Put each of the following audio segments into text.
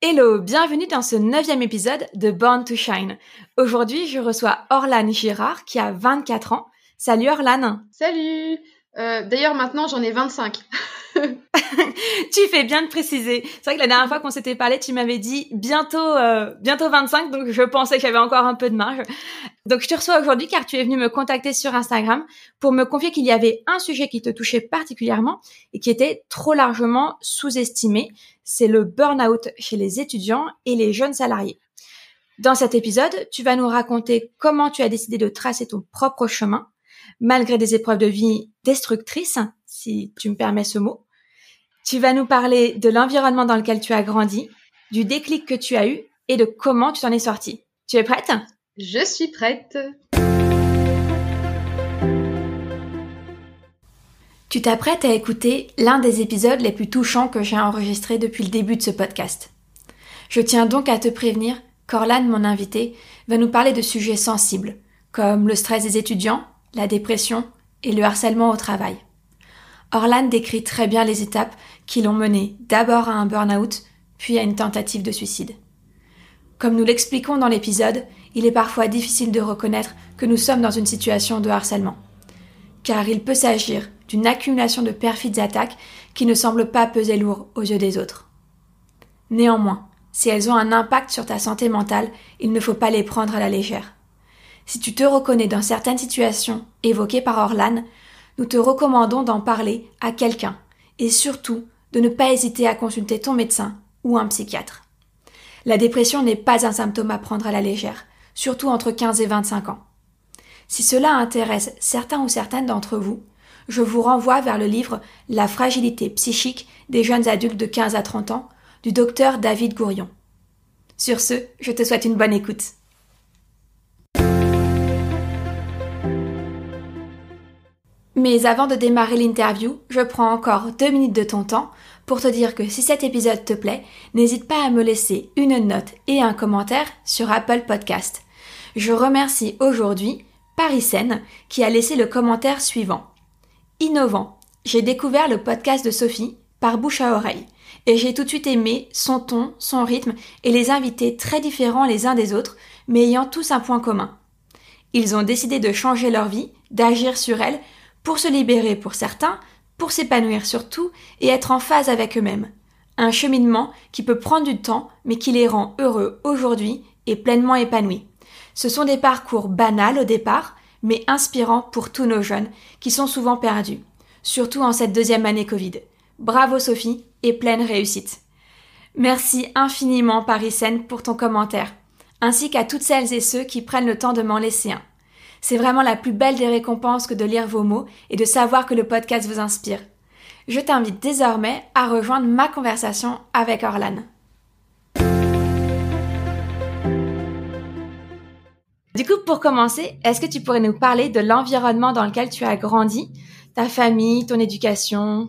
Hello, bienvenue dans ce neuvième épisode de Born to Shine. Aujourd'hui, je reçois Orlane Girard qui a 24 ans. Salut Orlane Salut euh, D'ailleurs, maintenant, j'en ai 25. tu fais bien de préciser. C'est vrai que la dernière fois qu'on s'était parlé, tu m'avais dit bientôt, euh, bientôt 25, donc je pensais que j'avais encore un peu de marge. Donc je te reçois aujourd'hui car tu es venu me contacter sur Instagram pour me confier qu'il y avait un sujet qui te touchait particulièrement et qui était trop largement sous-estimé. C'est le burn-out chez les étudiants et les jeunes salariés. Dans cet épisode, tu vas nous raconter comment tu as décidé de tracer ton propre chemin, malgré des épreuves de vie destructrices, si tu me permets ce mot. Tu vas nous parler de l'environnement dans lequel tu as grandi, du déclic que tu as eu et de comment tu t'en es sorti. Tu es prête? Je suis prête. Tu t'apprêtes à écouter l'un des épisodes les plus touchants que j'ai enregistré depuis le début de ce podcast. Je tiens donc à te prévenir qu'Orlane, mon invité, va nous parler de sujets sensibles, comme le stress des étudiants, la dépression et le harcèlement au travail. Orlane décrit très bien les étapes qui l'ont mené d'abord à un burn-out, puis à une tentative de suicide. Comme nous l'expliquons dans l'épisode, il est parfois difficile de reconnaître que nous sommes dans une situation de harcèlement. Car il peut s'agir d'une accumulation de perfides attaques qui ne semblent pas peser lourd aux yeux des autres. Néanmoins, si elles ont un impact sur ta santé mentale, il ne faut pas les prendre à la légère. Si tu te reconnais dans certaines situations évoquées par Orlane, nous te recommandons d'en parler à quelqu'un et surtout de ne pas hésiter à consulter ton médecin ou un psychiatre. La dépression n'est pas un symptôme à prendre à la légère, surtout entre 15 et 25 ans. Si cela intéresse certains ou certaines d'entre vous, je vous renvoie vers le livre La fragilité psychique des jeunes adultes de 15 à 30 ans du docteur David Gourion. Sur ce, je te souhaite une bonne écoute. Mais avant de démarrer l'interview, je prends encore deux minutes de ton temps pour te dire que si cet épisode te plaît, n'hésite pas à me laisser une note et un commentaire sur Apple Podcast. Je remercie aujourd'hui Parisen qui a laissé le commentaire suivant. Innovant. J'ai découvert le podcast de Sophie par bouche à oreille et j'ai tout de suite aimé son ton, son rythme et les invités très différents les uns des autres mais ayant tous un point commun. Ils ont décidé de changer leur vie, d'agir sur elle pour se libérer pour certains, pour s'épanouir surtout et être en phase avec eux-mêmes. Un cheminement qui peut prendre du temps mais qui les rend heureux aujourd'hui et pleinement épanouis. Ce sont des parcours banals au départ, mais inspirants pour tous nos jeunes qui sont souvent perdus, surtout en cette deuxième année Covid. Bravo Sophie et pleine réussite. Merci infiniment Paris-Seine pour ton commentaire, ainsi qu'à toutes celles et ceux qui prennent le temps de m'en laisser un. C'est vraiment la plus belle des récompenses que de lire vos mots et de savoir que le podcast vous inspire. Je t'invite désormais à rejoindre ma conversation avec Orlane. Du coup, pour commencer, est-ce que tu pourrais nous parler de l'environnement dans lequel tu as grandi, ta famille, ton éducation?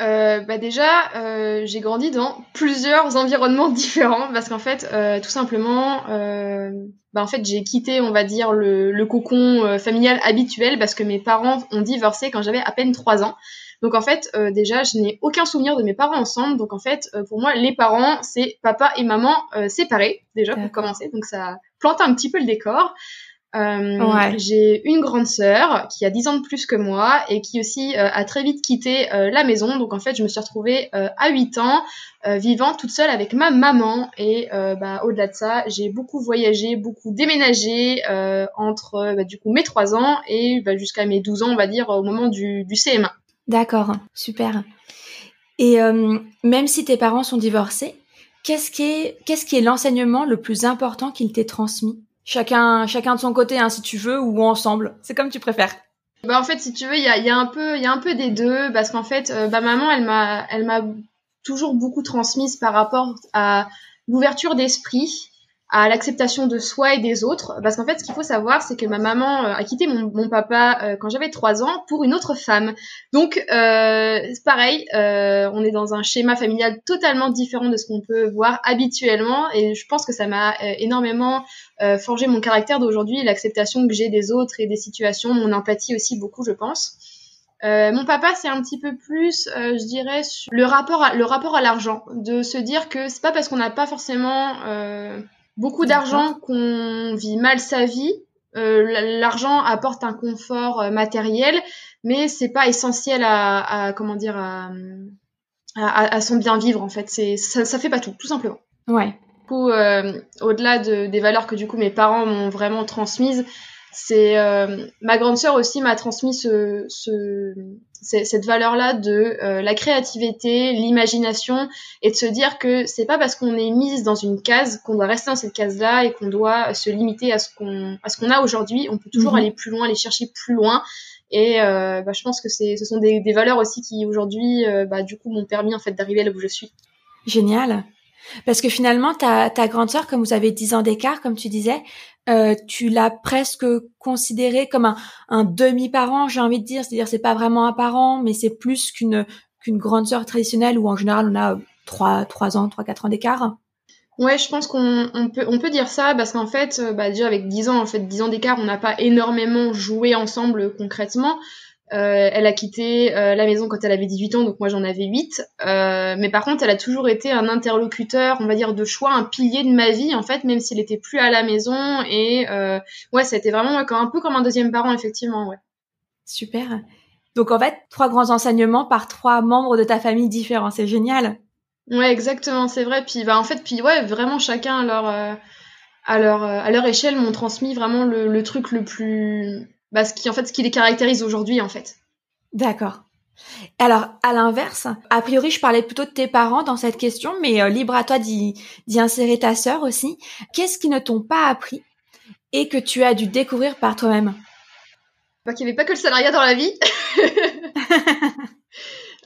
Euh, bah déjà, euh, j'ai grandi dans plusieurs environnements différents parce qu'en fait, euh, tout simplement, euh, bah en fait, j'ai quitté, on va dire, le, le cocon euh, familial habituel parce que mes parents ont divorcé quand j'avais à peine 3 ans. Donc en fait, euh, déjà, je n'ai aucun souvenir de mes parents ensemble. Donc en fait, pour moi, les parents, c'est papa et maman séparés déjà pour commencer. Donc ça plante un petit peu le décor. Euh, J'ai une grande sœur qui a 10 ans de plus que moi et qui aussi euh, a très vite quitté euh, la maison. Donc en fait, je me suis retrouvée à 8 ans vivant toute seule avec ma maman. Et bah, au-delà de ça, j'ai beaucoup voyagé, beaucoup déménagé entre bah, du coup mes 3 ans et bah, jusqu'à mes 12 ans, on va dire, au moment du, du CM1. D'accord, super. Et même si tes parents sont divorcés, qu'est-ce qui est, qu'est-ce qui est l'enseignement le plus important qu'ils t'aient transmis? Chacun, chacun de son côté, hein, si tu veux, ou ensemble. C'est comme tu préfères. Bah en fait, si tu veux, il y a, y a, un peu, il y a un peu des deux, parce qu'en fait, euh, bah maman, elle m'a, elle m'a toujours beaucoup transmise par rapport à l'ouverture d'esprit, à l'acceptation de soi et des autres. Parce qu'en fait, ce qu'il faut savoir, c'est que ma maman euh, a quitté mon, papa euh, quand j'avais trois ans pour une autre femme. Donc, euh, pareil, on est dans un schéma familial totalement différent de ce qu'on peut voir habituellement. Et je pense que ça m'a énormément forgé mon caractère d'aujourd'hui, l'acceptation que j'ai des autres et des situations, mon empathie aussi beaucoup, je pense. mon papa, c'est un petit peu plus, je dirais, le rapport à le rapport à l'argent, de se dire que c'est pas parce qu'on n'a pas forcément beaucoup d'argent qu'on vit mal sa vie. Euh, l'argent apporte un confort euh, matériel, mais c'est pas essentiel à, comment dire à, à, son bien vivre en fait. C'est ça, ça fait pas tout, tout simplement. Ouais. Du coup, euh, au-delà de, des valeurs que du coup mes parents m'ont vraiment transmises, c'est ma grande sœur aussi m'a transmis ce, ce, cette valeur-là de euh, la créativité, l'imagination et de se dire que c'est pas parce qu'on est mise dans une case qu'on doit rester dans cette case-là et qu'on doit se limiter à ce qu'on à ce qu'on a aujourd'hui. On peut toujours mhm. aller plus loin, aller chercher plus loin. Et euh, bah, je pense que c'est ce sont des, des valeurs aussi qui aujourd'hui euh, bah, du coup m'ont permis en fait d'arriver là où je suis. Génial. Parce que finalement, ta, ta grande sœur, comme vous avez 10 ans d'écart, comme tu disais, euh, tu l'as presque considéré comme un, un demi-parent, j'ai envie de dire. C'est-à-dire, c'est pas vraiment un parent, mais c'est plus qu'une qu'une grande sœur traditionnelle où en général on a trois trois ans, trois quatre ans d'écart. Ouais, je pense qu'on on peut, on peut dire ça parce qu'en fait, euh, bah déjà avec 10 ans, en fait, 10 ans d'écart, on n'a pas énormément joué ensemble concrètement. Euh, elle a quitté euh, la maison quand elle avait 18 ans, donc moi j'en avais 8. Euh, mais par contre, elle a toujours été un interlocuteur, on va dire, de choix, un pilier de ma vie, en fait, même s'il était plus à la maison. Et ouais, ça a été vraiment un peu comme un deuxième parent, effectivement, ouais. Super. Donc en fait, trois grands enseignements par trois membres de ta famille différents, c'est génial. Ouais, exactement, c'est vrai. Puis bah en fait, puis ouais, vraiment chacun à leur à leur à leur échelle m'ont transmis vraiment le, le truc le plus bah, ce qui en fait ce qui les caractérise aujourd'hui en fait. D'accord. Alors, à l'inverse, a priori, je parlais plutôt de tes parents dans cette question, mais euh, libre à toi d'y insérer ta sœur aussi. Qu'est-ce qui ne t'ont pas appris et que tu as dû découvrir par toi-même? Bah, Qu'il n'y avait pas que le salariat dans la vie.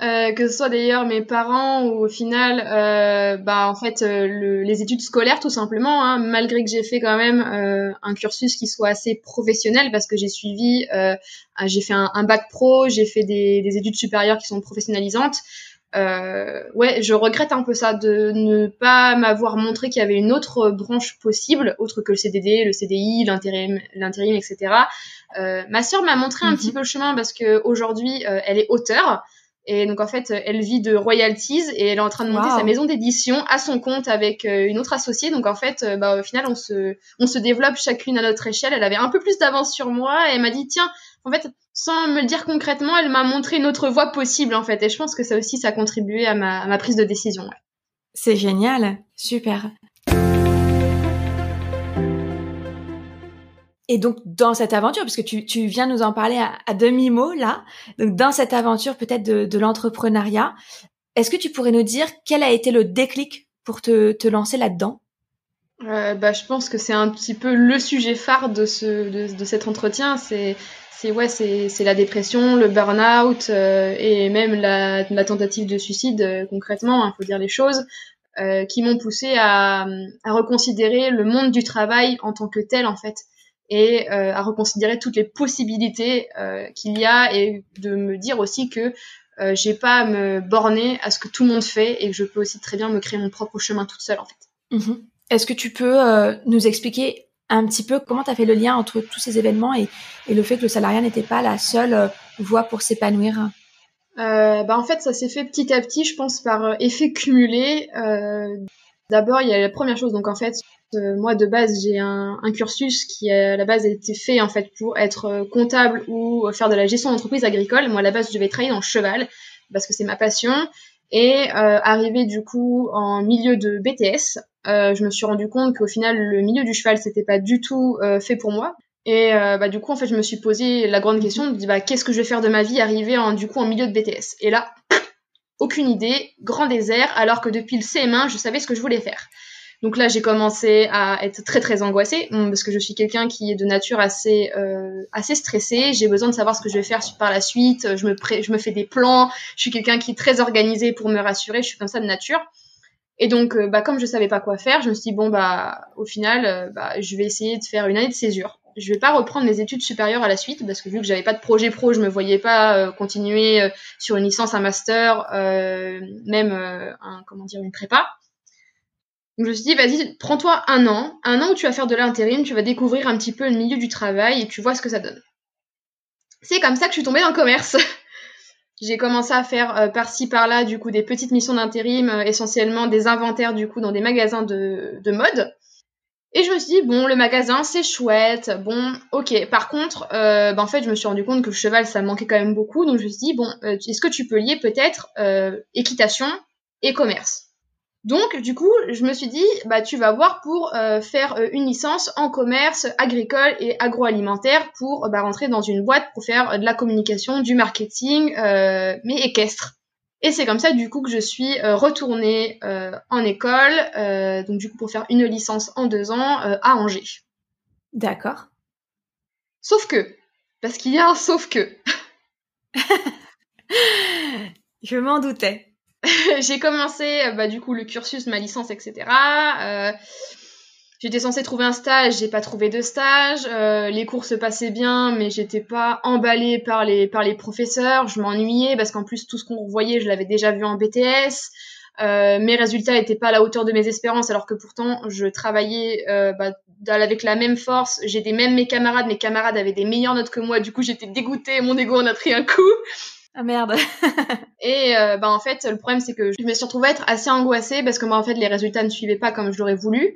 Euh, que ce soit d'ailleurs mes parents ou au final, euh, bah en fait euh, les études scolaires tout simplement, hein, malgré que j'ai fait quand même euh, un cursus qui soit assez professionnel parce que j'ai suivi, j'ai fait un, un, bac pro, j'ai fait des, des, études supérieures qui sont professionnalisantes. ouais, je regrette un peu ça de ne pas m'avoir montré qu'il y avait une autre branche possible, autre que le CDD, le CDI, l'intérim, l'intérim, etc. ma sœur m'a montré un mhm. petit peu le chemin parce que aujourd'hui elle est auteure. Et donc en fait, elle vit de royalties et elle est en train de monter sa maison d'édition à son compte avec euh, une autre associée. Donc en fait, euh, bah, au final, on se, on se développe chacune à notre échelle. Elle avait un peu plus d'avance sur moi et elle m'a dit tiens, en fait, sans me le dire concrètement, elle m'a montré une autre voie possible en fait. Et je pense que ça aussi, ça a contribué à ma, à ma prise de décision. C'est génial, super. Et donc dans cette aventure, parce que tu, tu viens nous en parler à, demi-mot là, donc dans cette aventure peut-être de, de l'entrepreneuriat, est-ce que tu pourrais nous dire quel a été le déclic pour te, te lancer là-dedans? Euh, bah, Je pense que c'est un petit peu le sujet phare de, ce, de, de cet entretien. C'est c'est ouais, c'est la dépression, le burn-out euh, et même la, la, tentative de suicide euh, concrètement, il hein, faut dire les choses, euh, qui m'ont poussé à, à reconsidérer le monde du travail en tant que tel en fait et euh, à reconsidérer toutes les possibilités euh, qu'il y a et de me dire aussi que euh, j'ai pas à me borner à ce que tout le monde fait et que je peux aussi très bien me créer mon propre chemin toute seule en fait. Mhm. Est-ce que tu peux euh, nous expliquer un petit peu comment tu as fait le lien entre tous ces événements et, et le fait que le salariat n'était pas la seule euh, voie pour s'épanouir? Bah en fait ça s'est fait petit à petit je pense par effet cumulé. D'abord il y a la première chose donc en fait euh, moi de base j'ai un, cursus qui à la base a été fait en fait pour être euh, comptable ou faire de la gestion d'entreprise agricole. Moi à la base je devais travailler le cheval parce que c'est ma passion. Et euh, arrivé du coup en milieu de BTS, euh, je me suis rendu compte qu'au final le milieu du cheval c'était pas du tout fait pour moi. Et bah, du coup en fait je me suis posé la grande question bah, qu'est-ce que je vais faire de ma vie arrivé en du coup en milieu de BTS. Et là aucune idée, grand désert, alors que depuis le CM1 je savais ce que je voulais faire. Donc là, j'ai commencé à être très très angoissée parce que je suis quelqu'un qui est de nature assez euh, assez stressée. J'ai besoin de savoir ce que je vais faire par la suite. Je me je me fais des plans. Je suis quelqu'un qui est très organisé pour me rassurer. Je suis comme ça de nature. Et donc, euh, bah, comme je savais pas quoi faire, je me suis dit bon bah au final, euh, bah, je vais essayer de faire une année de césure. Je vais pas reprendre mes études supérieures à la suite parce que vu que j'avais pas de projet pro, je me voyais pas continuer sur une licence, un master, même comment dire une prépa. Donc je me suis dit, vas-y, prends-toi un an, un an où tu vas faire de l'intérim, tu vas découvrir un petit peu le milieu du travail et tu vois ce que ça donne. C'est comme ça que je suis tombée dans le commerce. J'ai commencé à faire euh, par-ci par-là du coup des petites missions d'intérim, euh, essentiellement des inventaires du coup dans des magasins de mode. Et je me suis dit bon le magasin c'est chouette, bon ok. Par contre, euh, bah, en fait je me suis rendu compte que le cheval ça manquait quand même beaucoup, donc je me suis dit bon est-ce que tu peux lier peut-être équitation et commerce? Donc, du coup, je me suis dit, bah, tu vas voir pour euh, faire euh, une licence en commerce agricole et agroalimentaire pour bah, rentrer dans une boîte pour faire euh, de la communication, du marketing, mais équestre. Et c'est comme ça, du coup, que je suis retournée en école, donc du coup, pour faire une licence en deux ans à Angers. D'accord. Sauf que, parce qu'il y a un sauf que. je m'en doutais. j'ai commencé euh, bah, du coup le cursus, ma licence, etc. Euh, j'étais censée trouver un stage, j'ai pas trouvé de stage. Euh, les cours se passaient bien, mais j'étais pas emballée par les par les professeurs. Je m'ennuyais parce qu'en plus tout ce qu'on voyait, je l'avais déjà vu en BTS. mes résultats étaient pas à la hauteur de mes espérances, alors que pourtant je travaillais bah, avec la même force. J'ai des mêmes mes camarades, mes camarades avaient des meilleures notes que moi. Du coup, j'étais dégoûtée, mon ego en a pris un coup. Ah merde. et euh, bah en fait le problème c'est que je me suis retrouvée à être assez angoissée parce que moi en fait les résultats ne suivaient pas comme je l'aurais voulu.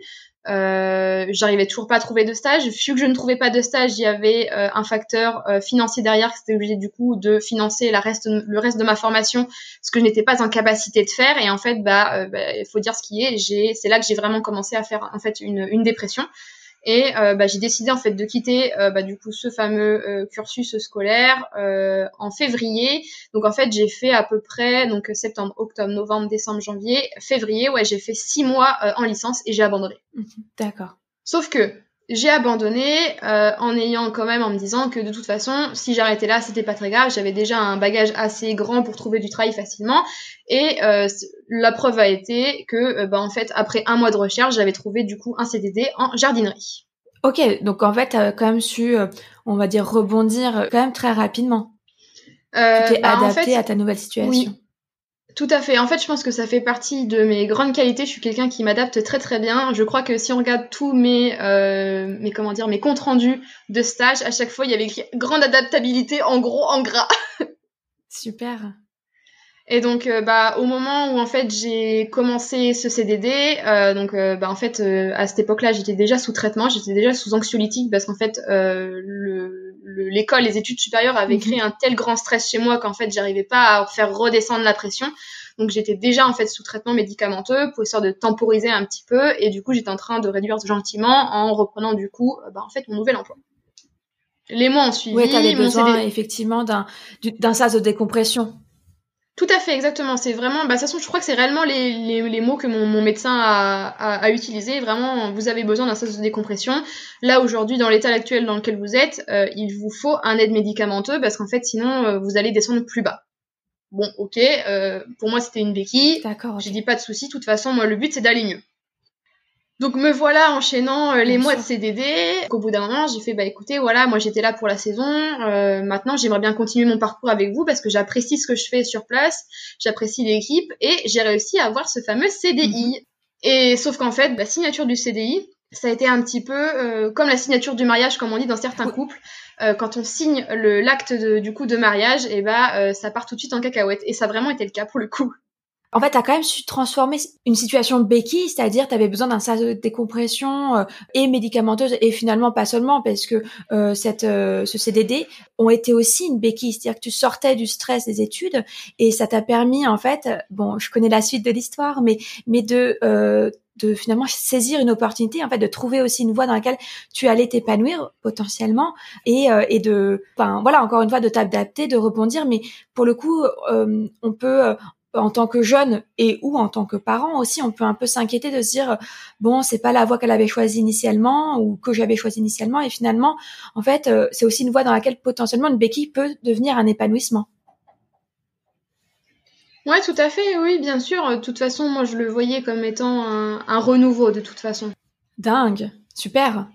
Euh, j'arrivais toujours pas à trouver de stage. Vu que je ne trouvais pas de stage, il y avait euh, un facteur euh, financier derrière, c'était obligé du coup de financer la reste, le reste de ma formation, ce que je n'étais pas en capacité de faire. Et en fait, bah, bah il faut dire ce qui est. C'est là que j'ai vraiment commencé à faire en fait une, une dépression. Et euh, bah, j'ai décidé en fait de quitter euh, bah, du coup ce fameux euh, cursus scolaire en février. Donc en fait j'ai fait à peu près donc septembre, octobre, novembre, décembre, janvier, février. Ouais j'ai fait six mois en licence et j'ai abandonné. D'accord. Sauf que j'ai abandonné euh, en ayant quand même en me disant que de toute façon, si j'arrêtais là, c'était pas très grave. J'avais déjà un bagage assez grand pour trouver du travail facilement. Et euh, la preuve a été que, euh, bah, en fait, après un mois de recherche, j'avais trouvé du coup un CDD en jardinerie. Ok, donc en fait, tu as quand même su, on va dire, rebondir quand même très rapidement. tu t'es bah, adapté à ta nouvelle situation. Oui. Tout à fait. En fait, je pense que ça fait partie de mes grandes qualités. Je suis quelqu'un qui m'adapte très très bien. Je crois que si on regarde tous mes, euh, mes comment dire, mes comptes rendus de stage, à chaque fois il y avait écrit grande adaptabilité en gros en gras. Super. Et donc, euh, bah, au moment où en fait j'ai commencé ce CDD, euh, donc euh, bah, en fait à cette époque-là, j'étais déjà sous traitement, j'étais déjà sous anxiolytique parce qu'en fait l'école, les études supérieures avaient mhm. créé un tel grand stress chez moi qu'en fait j'arrivais pas à faire redescendre la pression. Donc j'étais déjà en fait sous traitement médicamenteux pour essayer de temporiser un petit peu et du coup j'étais en train de réduire gentiment en reprenant du coup bah, en fait mon nouvel emploi. Les mois ont suivi. Oui, t'avais besoin effectivement d'un d'un sas de décompression. Tout à fait, exactement. C'est vraiment, bah, de toute façon, je crois que c'est réellement les, les, les, mots que mon, mon médecin a, a, a utilisé. Vraiment, vous avez besoin d'un sas de décompression. Là, aujourd'hui, dans l'état actuel dans lequel vous êtes, euh, il vous faut un aide médicamenteux parce qu'en fait, sinon, euh, vous allez descendre plus bas. Bon, ok, euh, pour moi, c'était une béquille. D'accord. J'ai dit pas de souci. De toute façon, moi, le but, c'est d'aller mieux. Donc me voilà enchaînant euh, les mois de CDD. Au bout d'un moment, j'ai fait bah écoutez, voilà, moi j'étais là pour la saison. Euh, maintenant, j'aimerais bien continuer mon parcours avec vous parce que j'apprécie ce que je fais sur place, j'apprécie l'équipe et j'ai réussi à avoir ce fameux CDI. Mhm. Et sauf qu'en fait, la signature du CDI, ça a été un petit peu euh, comme la signature du mariage, comme on dit dans certains couples. quand on signe le l'acte du coup de mariage, et bah ça part tout de suite en cacahuète. Et ça a vraiment été le cas pour le coup. En fait, tu as quand même su transformer une situation béquille, c'est-à-dire tu avais besoin d'un sas de décompression euh, et médicamenteuse, et finalement pas seulement, parce que euh, cette, euh, ce CDD ont été aussi une béquille, c'est-à-dire que tu sortais du stress des études, et ça t'a permis, en fait, bon, je connais la suite de l'histoire, mais, mais de de finalement saisir une opportunité, en fait, de trouver aussi une voie dans laquelle tu allais t'épanouir potentiellement et, et de, enfin voilà, encore une fois, de t'adapter, de rebondir. Mais pour le coup, on peut en tant que jeune et ou en tant que parent aussi, on peut un peu s'inquiéter de se dire bon, c'est pas la voie qu'elle avait choisie initialement ou que j'avais choisie initialement et finalement, en fait, euh, c'est aussi une voie dans laquelle potentiellement une béquille peut devenir un épanouissement. Ouais, tout à fait, oui, bien sûr. De toute façon, moi, je le voyais comme étant un renouveau, de toute façon. Dingue, super.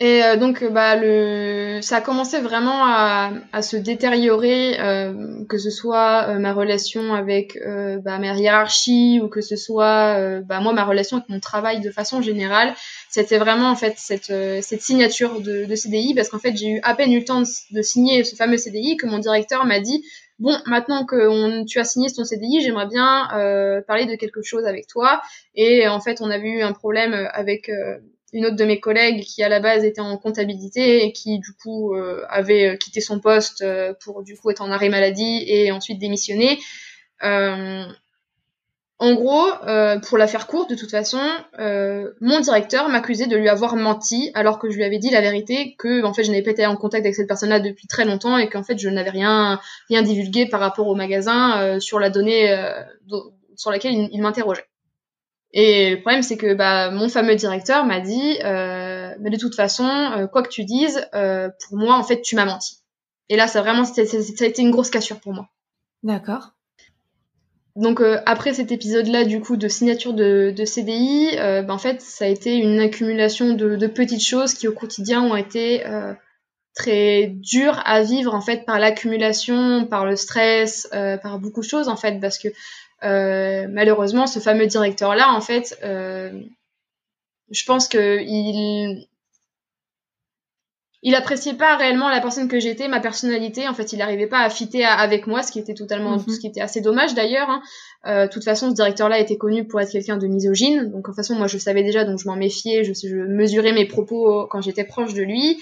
Et euh, donc, bah, le, ça a commencé vraiment à, à se détériorer, euh, que ce soit euh, ma relation avec euh, bah, ma hiérarchie ou que ce soit bah, moi ma relation avec mon travail de façon générale. C'était vraiment en fait cette, cette signature de, de CDI parce qu'en fait j'ai eu à peine eu le temps de, de, signer ce fameux CDI que mon directeur m'a dit bon maintenant que tu as signé ton CDI j'aimerais bien parler de quelque chose avec toi et en fait on avait eu un problème avec une autre de mes collègues qui à la base était en comptabilité et qui du coup euh, avait euh, quitté son poste euh, pour du coup être en arrêt maladie et ensuite démissionner. en gros, pour la faire courte, de toute façon, mon directeur m'accusait de lui avoir menti alors que je lui avais dit la vérité que en fait je n'avais pas été en contact avec cette personne-là depuis très longtemps et qu'en fait je n'avais rien rien divulgué par rapport au magasin sur la donnée sur laquelle il m'interrogeait. Et le problème, c'est que bah, mon fameux directeur m'a dit, euh, mais de toute façon, euh, quoi que tu dises, euh, pour moi, en fait, tu m'as menti. Et là, ça vraiment, ça a été une grosse cassure pour moi. D'accord. Donc euh, après cet épisode-là, du coup, de signature de, de CDI, euh, bah, en fait, ça a été une accumulation de, de, petites choses qui, au quotidien, ont été très dures à vivre, en fait, par l'accumulation, par le stress, par beaucoup de choses, en fait, parce que malheureusement, ce fameux directeur-là, en fait, euh, je pense que il appréciait pas réellement la personne que j'étais, ma personnalité. En fait, il n'arrivait pas à fitter avec moi, ce qui était totalement, mhm. ce qui était assez dommage d'ailleurs. Hein. Euh, de toute façon, ce directeur-là était connu pour être quelqu'un de misogyne. Donc, de toute façon, moi, je savais déjà, donc je m'en méfiais. Je, je, mesurais mes propos quand j'étais proche de lui.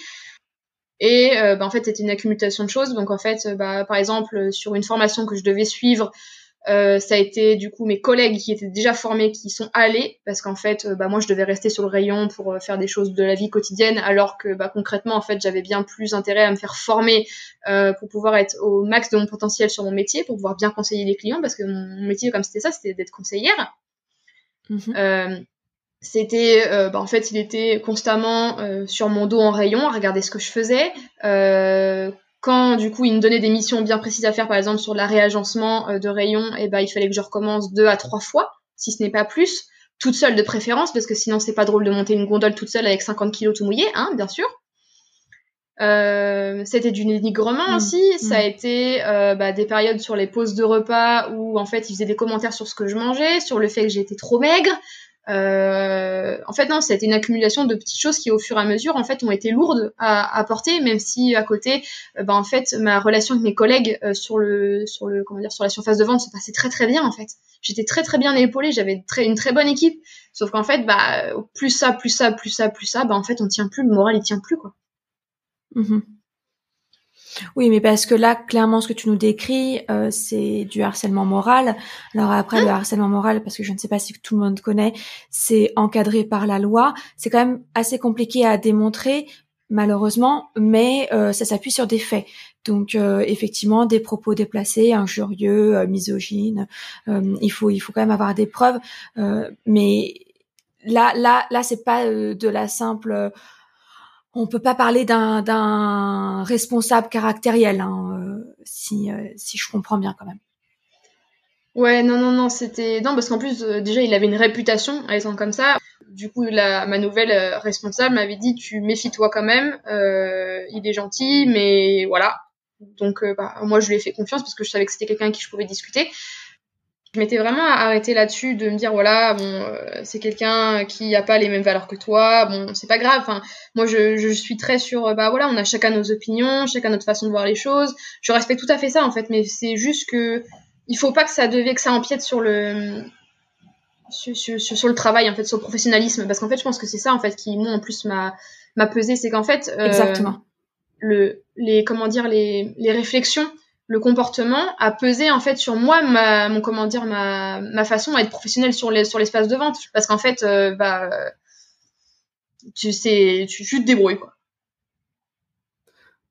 Et euh, bah, en fait, c'était une accumulation de choses. Donc, en fait, bah, par exemple, sur une formation que je devais suivre, euh, ça a été du coup mes collègues qui étaient déjà formés qui sont allés parce qu'en fait euh, bah, moi je devais rester sur le rayon pour euh, faire des choses de la vie quotidienne alors que bah, concrètement en fait j'avais bien plus intérêt à me faire former pour pouvoir être au max de mon potentiel sur mon métier pour pouvoir bien conseiller les clients parce que mon métier comme c'était ça c'était d'être conseillère mm-hmm. c'était bah, en fait il était constamment sur mon dos en rayon à regarder ce que je faisais quand du coup il me donnait des missions bien précises à faire, par exemple sur la réagencement euh, de rayons, et eh ben il fallait que je recommence deux à trois fois, si ce n'est pas plus, toute seule de préférence, parce que sinon c'est pas drôle de monter une gondole toute seule avec 50 kilos tout mouillé, hein, bien sûr. Euh, c'était du dénigrement mmh. aussi. Mmh. Ça a été euh, bah, des périodes sur les pauses de repas où en fait ils faisaient des commentaires sur ce que je mangeais, sur le fait que j'étais trop maigre, euh, en fait, non, c'était une accumulation de petites choses qui, au fur et à mesure, en fait, ont été lourdes à, à porter, même si à côté, euh, bah, en fait, ma relation avec mes collègues euh, sur le, sur le, comment dire, sur la surface de vente se passait très très bien, en fait. J'étais très très bien épaulée, j'avais très, une très bonne équipe. Sauf qu'en fait, bah, plus ça, plus ça, plus ça, plus ça, bah, en fait, on tient plus, le moral, il tient plus, quoi. Mmh oui, mais parce que là, clairement, ce que tu nous décris, euh, c'est du harcèlement moral. Alors après, le ah. harcèlement moral, parce que je ne sais pas si tout le monde connaît, c'est encadré par la loi. C'est quand même assez compliqué à démontrer, malheureusement, mais euh, ça s'appuie sur des faits. Donc euh, effectivement, des propos déplacés, injurieux, misogynes. il faut, il faut quand même avoir des preuves. mais là, là, là, c'est pas de la simple on peut pas parler d'un responsable caractériel, hein, euh, si, euh, si je comprends bien quand même. Ouais, non, non, non, c'était non parce qu'en plus euh, déjà il avait une réputation à être comme ça. Du coup, la, ma nouvelle responsable m'avait dit tu méfies-toi quand même. il est gentil, mais voilà. Donc bah, moi je lui ai fait confiance parce que je savais que c'était quelqu'un avec qui je pouvais discuter je m'étais vraiment arrêtée là-dessus de me dire voilà bon euh, c'est quelqu'un qui a pas les mêmes valeurs que toi bon c'est pas grave. Enfin moi je, je suis très sur euh, bah voilà on a chacun nos opinions chacun notre façon de voir les choses. Je respecte tout à fait ça en fait mais c'est juste que il faut pas que ça devait que ça empiète sur le sur, sur, sur, le travail en fait sur le professionnalisme. Parce qu'en fait je pense que c'est ça en fait qui moi en plus m'a m'a pesé. C'est qu'en fait euh, exactement. le les comment dire les les réflexions le comportement a pesé en fait sur moi ma mon comment dire ma, ma façon à être professionnelle sur les sur l'espace de vente parce qu'en fait euh, bah tu sais tu, tu te débrouilles quoi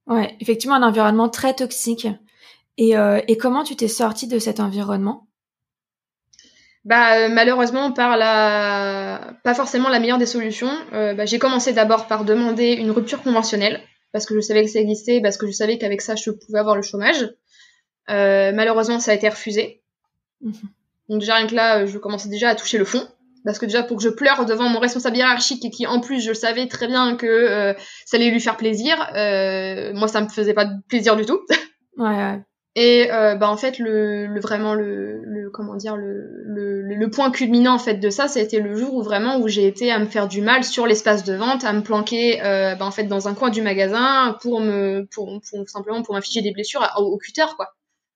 ouais effectivement un environnement très toxique Et, euh, et comment tu t'es sortie de cet environnement? Bah malheureusement par la pas forcément la meilleure des solutions. bah, j'ai commencé d'abord par demander une rupture conventionnelle parce que je savais que ça existait, parce que je savais qu'avec ça je pouvais avoir le chômage. Malheureusement ça a été refusé. Mhm. Donc déjà rien que là je commençais déjà à toucher le fond parce que déjà pour que je pleure devant mon responsable hiérarchique et qui en plus je savais très bien que euh, ça allait lui faire plaisir, euh, moi ça me faisait pas de plaisir du tout. Ouais. ouais. Et euh, bah en fait le, le vraiment le, le, comment dire le, le, le point culminant en fait de ça, ça a été le jour où vraiment où j'ai été à me faire du mal sur l'espace de vente, à me planquer euh, bah, en fait dans un coin du magasin pour me pour, pour simplement pour m'afficher des blessures au, au cutter quoi.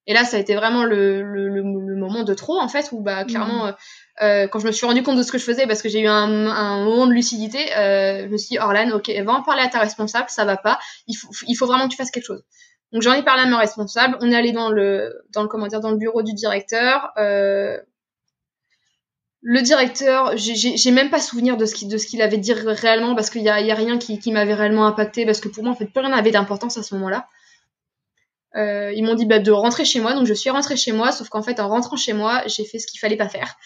Et là, ça a été vraiment le, le, le, moment de trop, en fait, où bah, clairement, mmh. Euh, quand je me suis rendu compte de ce que je faisais, parce que j'ai eu un, un, moment de lucidité, euh, je me suis dit, Orlan, ok, va en parler à ta responsable, ça va pas, il faut, il faut vraiment que tu fasses quelque chose. Donc j'en ai parlé à ma responsable, on est allé dans le, dans le, comment dire, dans le bureau du directeur. Euh, le directeur, j'ai même pas souvenir de ce qu'il de ce qu'il avait dit réellement parce qu'il y a, y a rien qui, qui m'avait réellement impacté parce que pour moi en fait plus rien n'avait d'importance à ce moment-là. Euh, ils m'ont dit bah, de rentrer chez moi, donc je suis rentrée chez moi, sauf qu'en fait en rentrant chez moi, j'ai fait ce qu'il fallait pas faire.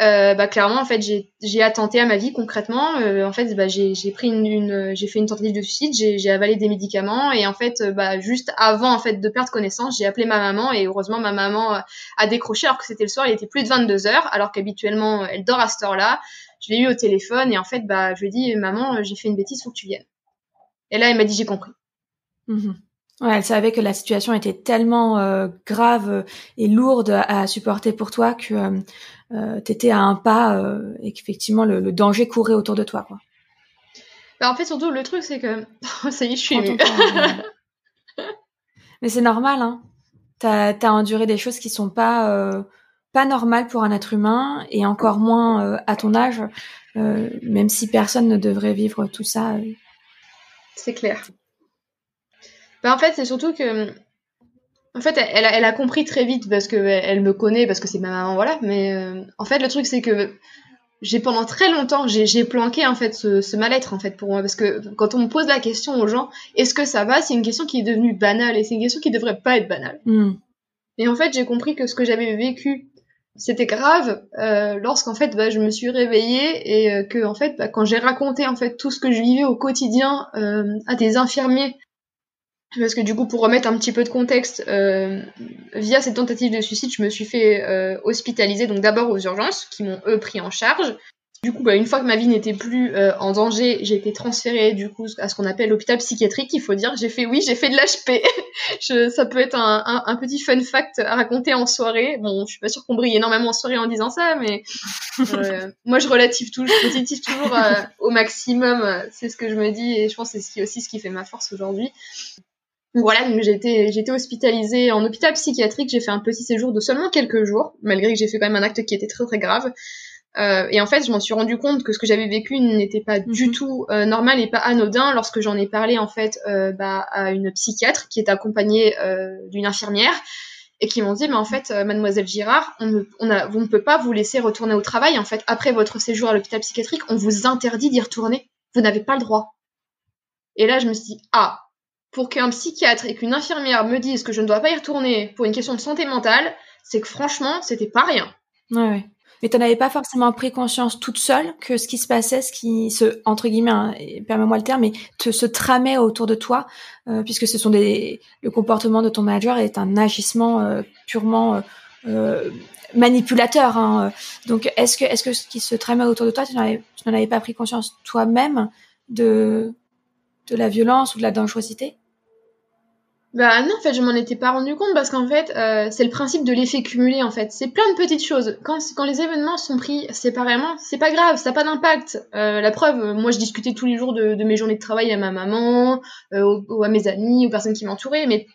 Euh, bah clairement en fait j'ai attenté à ma vie concrètement. Euh, en fait bah, j'ai pris une, j'ai fait une tentative de suicide j'ai avalé des médicaments et en fait euh, bah juste avant en fait de perdre connaissance j'ai appelé ma maman et heureusement ma maman a décroché alors que c'était le soir il était plus de 22 heures alors qu'habituellement elle dort à cette heure-là. Je l'ai eu au téléphone et en fait bah je lui ai dit maman j'ai fait une bêtise faut que tu viennes et là elle m'a dit j'ai compris mmh Ouais, elle savait que la situation était tellement euh, grave et lourde à, supporter pour toi que euh, euh t'étais à un pas euh, et qu'effectivement le, le, danger courait autour de toi. Quoi. Bah, en fait, surtout le truc, c'est que ça y est, je suis émue. Mais c'est normal, hein. T'as as enduré des choses qui sont pas pas normales pour un être humain et encore moins à ton âge, même si personne ne devrait vivre tout ça. C'est clair. Bah, en fait, c'est surtout que. En fait, elle, elle, a compris très vite parce qu'elle elle me connaît, parce que c'est ma maman, voilà. Mais euh, en fait, le truc, c'est que j'ai pendant très longtemps, j'ai planqué en fait ce, ce mal-être en fait pour moi parce que quand on me pose la question aux gens, est-ce que ça va C'est une question qui est devenue banale et c'est une question qui devrait pas être banale. Hmm. Et en fait, j'ai compris que ce que j'avais vécu, c'était grave euh, lorsqu'en fait bah, je me suis réveillée et euh, que en fait bah, quand j'ai raconté en fait tout ce que je vivais au quotidien euh, à des infirmiers parce que du coup, pour remettre un petit peu de contexte, euh, via cette tentative de suicide, je me suis fait euh, hospitaliser, donc d'abord aux urgences, qui m'ont eux pris en charge. Du coup, bah, une fois que ma vie n'était plus euh, en danger, j'ai été transférée du coup à ce qu'on appelle l'hôpital psychiatrique. Il faut dire, j'ai fait oui, j'ai fait de l'HP. ça peut être un, un, un, petit fun fact à raconter en soirée. Bon, je suis pas sûre qu'on brille énormément en soirée en disant ça, mais moi je relative toujours, relative toujours au maximum. C'est ce que je me dis et je pense que c'est aussi ce qui fait ma force aujourd'hui. Voilà, donc été hospitalisée en hôpital psychiatrique. J'ai fait un petit séjour de seulement quelques jours, malgré que j'ai fait quand même un acte qui était très très grave. Euh, et en fait, je m'en suis rendu compte que ce que j'avais vécu n'était pas du mhm. tout euh, normal et pas anodin lorsque j'en ai parlé en fait euh, bah, à une psychiatre qui est accompagnée d'une infirmière et qui m'ont dit mais en fait mademoiselle Girard on ne, on a, vous ne peut pas vous laisser retourner au travail en fait après votre séjour à l'hôpital psychiatrique on vous interdit d'y retourner vous n'avez pas le droit et là je me suis dit ah pour qu'un psychiatre et qu'une infirmière me disent que je ne dois pas y retourner pour une question de santé mentale, c'est que franchement, c'était pas rien. Ouais, ouais. Mais tu n'avais pas forcément pris conscience toute seule que ce qui se passait, ce qui se, entre guillemets, hein, permets-moi le terme, mais te se tramait autour de toi, euh, puisque ce sont des, le comportement de ton manager est un agissement euh, purement euh, manipulateur. Hein. Donc, est-ce que, est-ce que ce qui se tramait autour de toi, tu n'en avais pas pris conscience toi-même de, de la violence ou de la dangerosité? Bah non, en fait, je m'en étais pas rendu compte parce qu'en fait, euh, c'est le principe de l'effet cumulé en fait. C'est plein de petites choses. Quand, quand les événements sont pris séparément, c'est pas grave, ça n'a pas d'impact. Euh, la preuve, euh, moi je discutais tous les jours de, mes journées de travail à ma maman, ou, à mes amis, aux personnes qui m'entouraient, mais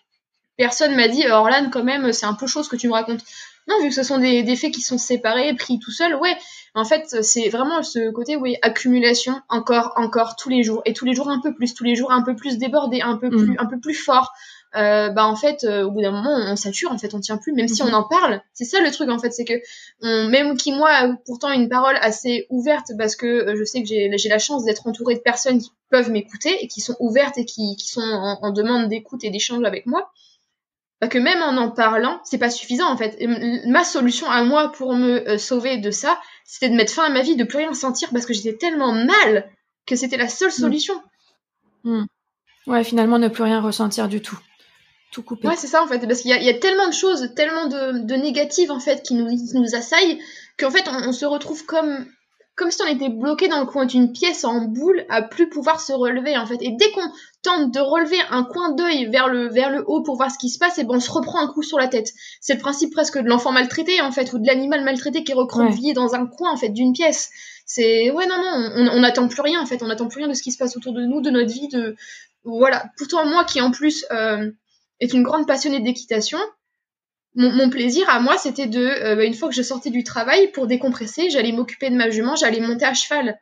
personne m'a dit, Orlan, quand même, c'est un peu chaud ce que tu me racontes. Non, vu que ce sont des, des faits qui sont séparés, pris tout seul, ouais. En fait, c'est vraiment ce côté, oui, accumulation, encore, encore, tous les jours, et tous les jours un peu plus, tous les jours un peu plus débordé, un peu plus, mm. un peu plus fort. Euh, bah en fait, euh, au bout d'un moment, on, sature, en fait, on tient plus, même si on mm-hmm. en parle. C'est ça le truc, en fait, c'est que on, même qui moi, a pourtant une parole assez ouverte, parce que euh, je sais que j'ai la chance d'être entourée de personnes qui peuvent m'écouter et qui sont ouvertes et qui, qui sont en, en demande d'écoute et d'échange avec moi bah, que même en en parlant, c'est pas suffisant en fait. ma solution à moi pour me euh, sauver de ça, c'était de mettre fin à ma vie, de plus rien sentir parce que j'étais tellement mal que c'était la seule mm. solution. Mm. Ouais, finalement, ne plus rien ressentir du tout. Tout couper. Ouais, c'est ça en fait, parce qu'il y, a tellement de choses, tellement de, de négatives en fait qui nous, nous assaillent, qu'en fait on, se retrouve comme comme si on était bloqué dans le coin d'une pièce en boule à plus pouvoir se relever en fait. Et dès qu'on tente de relever un coin d'œil vers le vers le haut pour voir ce qui se passe, et bon on se reprend un coup sur la tête. C'est le principe presque de l'enfant maltraité en fait ou de l'animal maltraité qui est recroquevillé dans un coin en fait d'une pièce. C'est ouais non non, on n'attend plus rien en fait, on n'attend plus rien de ce qui se passe autour de nous, de notre vie, de voilà. Pourtant moi qui en plus euh, est une grande passionnée d'équitation, mon, plaisir à moi, c'était de, euh, bah, une fois que je sortais du travail, pour décompresser, j'allais m'occuper de ma jument, j'allais monter à cheval.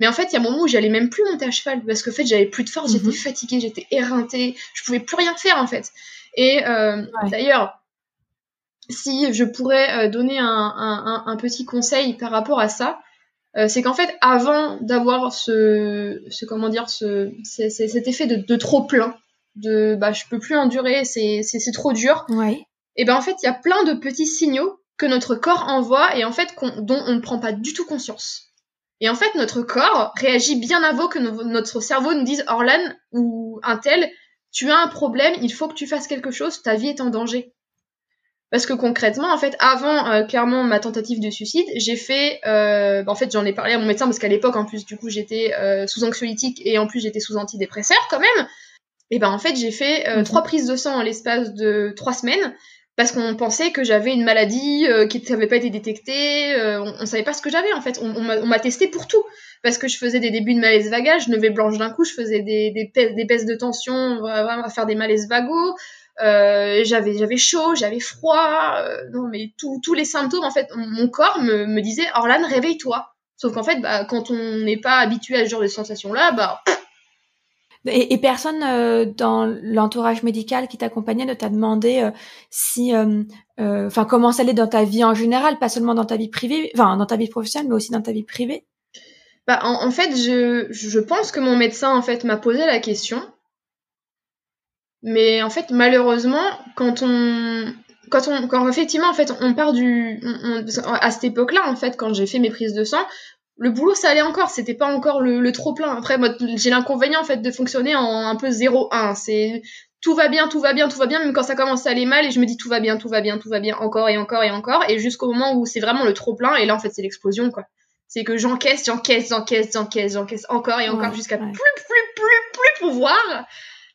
Mais en fait, il y a un moment où j'allais même plus monter à cheval parce qu'en fait, j'avais plus de force, j'étais mhm. fatiguée, j'étais éreintée, je pouvais plus rien faire en fait. Et euh, d'ailleurs, si je pourrais euh, donner un, petit conseil par rapport à ça, c'est qu'en fait, avant d'avoir ce, ce, comment dire, ce, cet effet de, de trop plein, de bah je peux plus endurer, c'est trop dur. Ouais et ben en fait, il y a plein de petits signaux que notre corps envoie et en fait dont on ne prend pas du tout conscience. Et en fait, notre corps réagit bien avant que notre cerveau nous dise Orlan ou un tel, tu as un problème, il faut que tu fasses quelque chose, ta vie est en danger. Parce que concrètement, en fait, avant euh, clairement ma tentative de suicide, j'ai fait, euh, en fait, j'en ai parlé à mon médecin parce qu'à l'époque, en plus, du coup, j'étais euh, sous anxiolytique et en plus, j'étais sous antidépresseur quand même. Et ben en fait, j'ai fait mhm. trois prises de sang en l'espace de trois semaines parce qu'on pensait que j'avais une maladie euh, qui n'avait pas été détectée, euh, on, ne savait pas ce que j'avais en fait, on, on m'a testé pour tout, parce que je faisais des débuts de malaise vagal, je levais blanche d'un coup, je faisais des, des, des baisses de tension, à faire des malaises vagos, euh, j'avais chaud, j'avais froid, non mais tous les symptômes en fait, mon corps me, me disait Orlan réveille-toi, sauf qu'en fait bah, quand on n'est pas habitué à ce genre de sensations là, bah et, personne euh, dans l'entourage médical qui t'accompagnait ne t'a demandé euh, si, euh, enfin, comment ça allait dans ta vie en général, pas seulement dans ta vie privée, enfin, dans ta vie professionnelle, mais aussi dans ta vie privée? Bah, en, fait, je, pense que mon médecin en fait m'a posé la question, mais en fait, malheureusement, quand on quand on, quand effectivement, en fait, on part du, à cette époque-là, en fait, quand j'ai fait mes prises de sang, le boulot ça allait encore. C'était pas encore le, trop plein. Après moi j'ai l'inconvénient en fait de fonctionner en un peu 0-1 c'est tout va bien tout va bien tout va bien même quand ça commence à aller mal et je me dis tout va bien tout va bien tout va bien encore et encore et encore. Et jusqu'au moment où c'est vraiment le trop plein et là en fait c'est l'explosion quoi. C'est que j'encaisse j'encaisse j'encaisse j'encaisse j'encaisse encore et encore jusqu'à plus plus plus plus pouvoir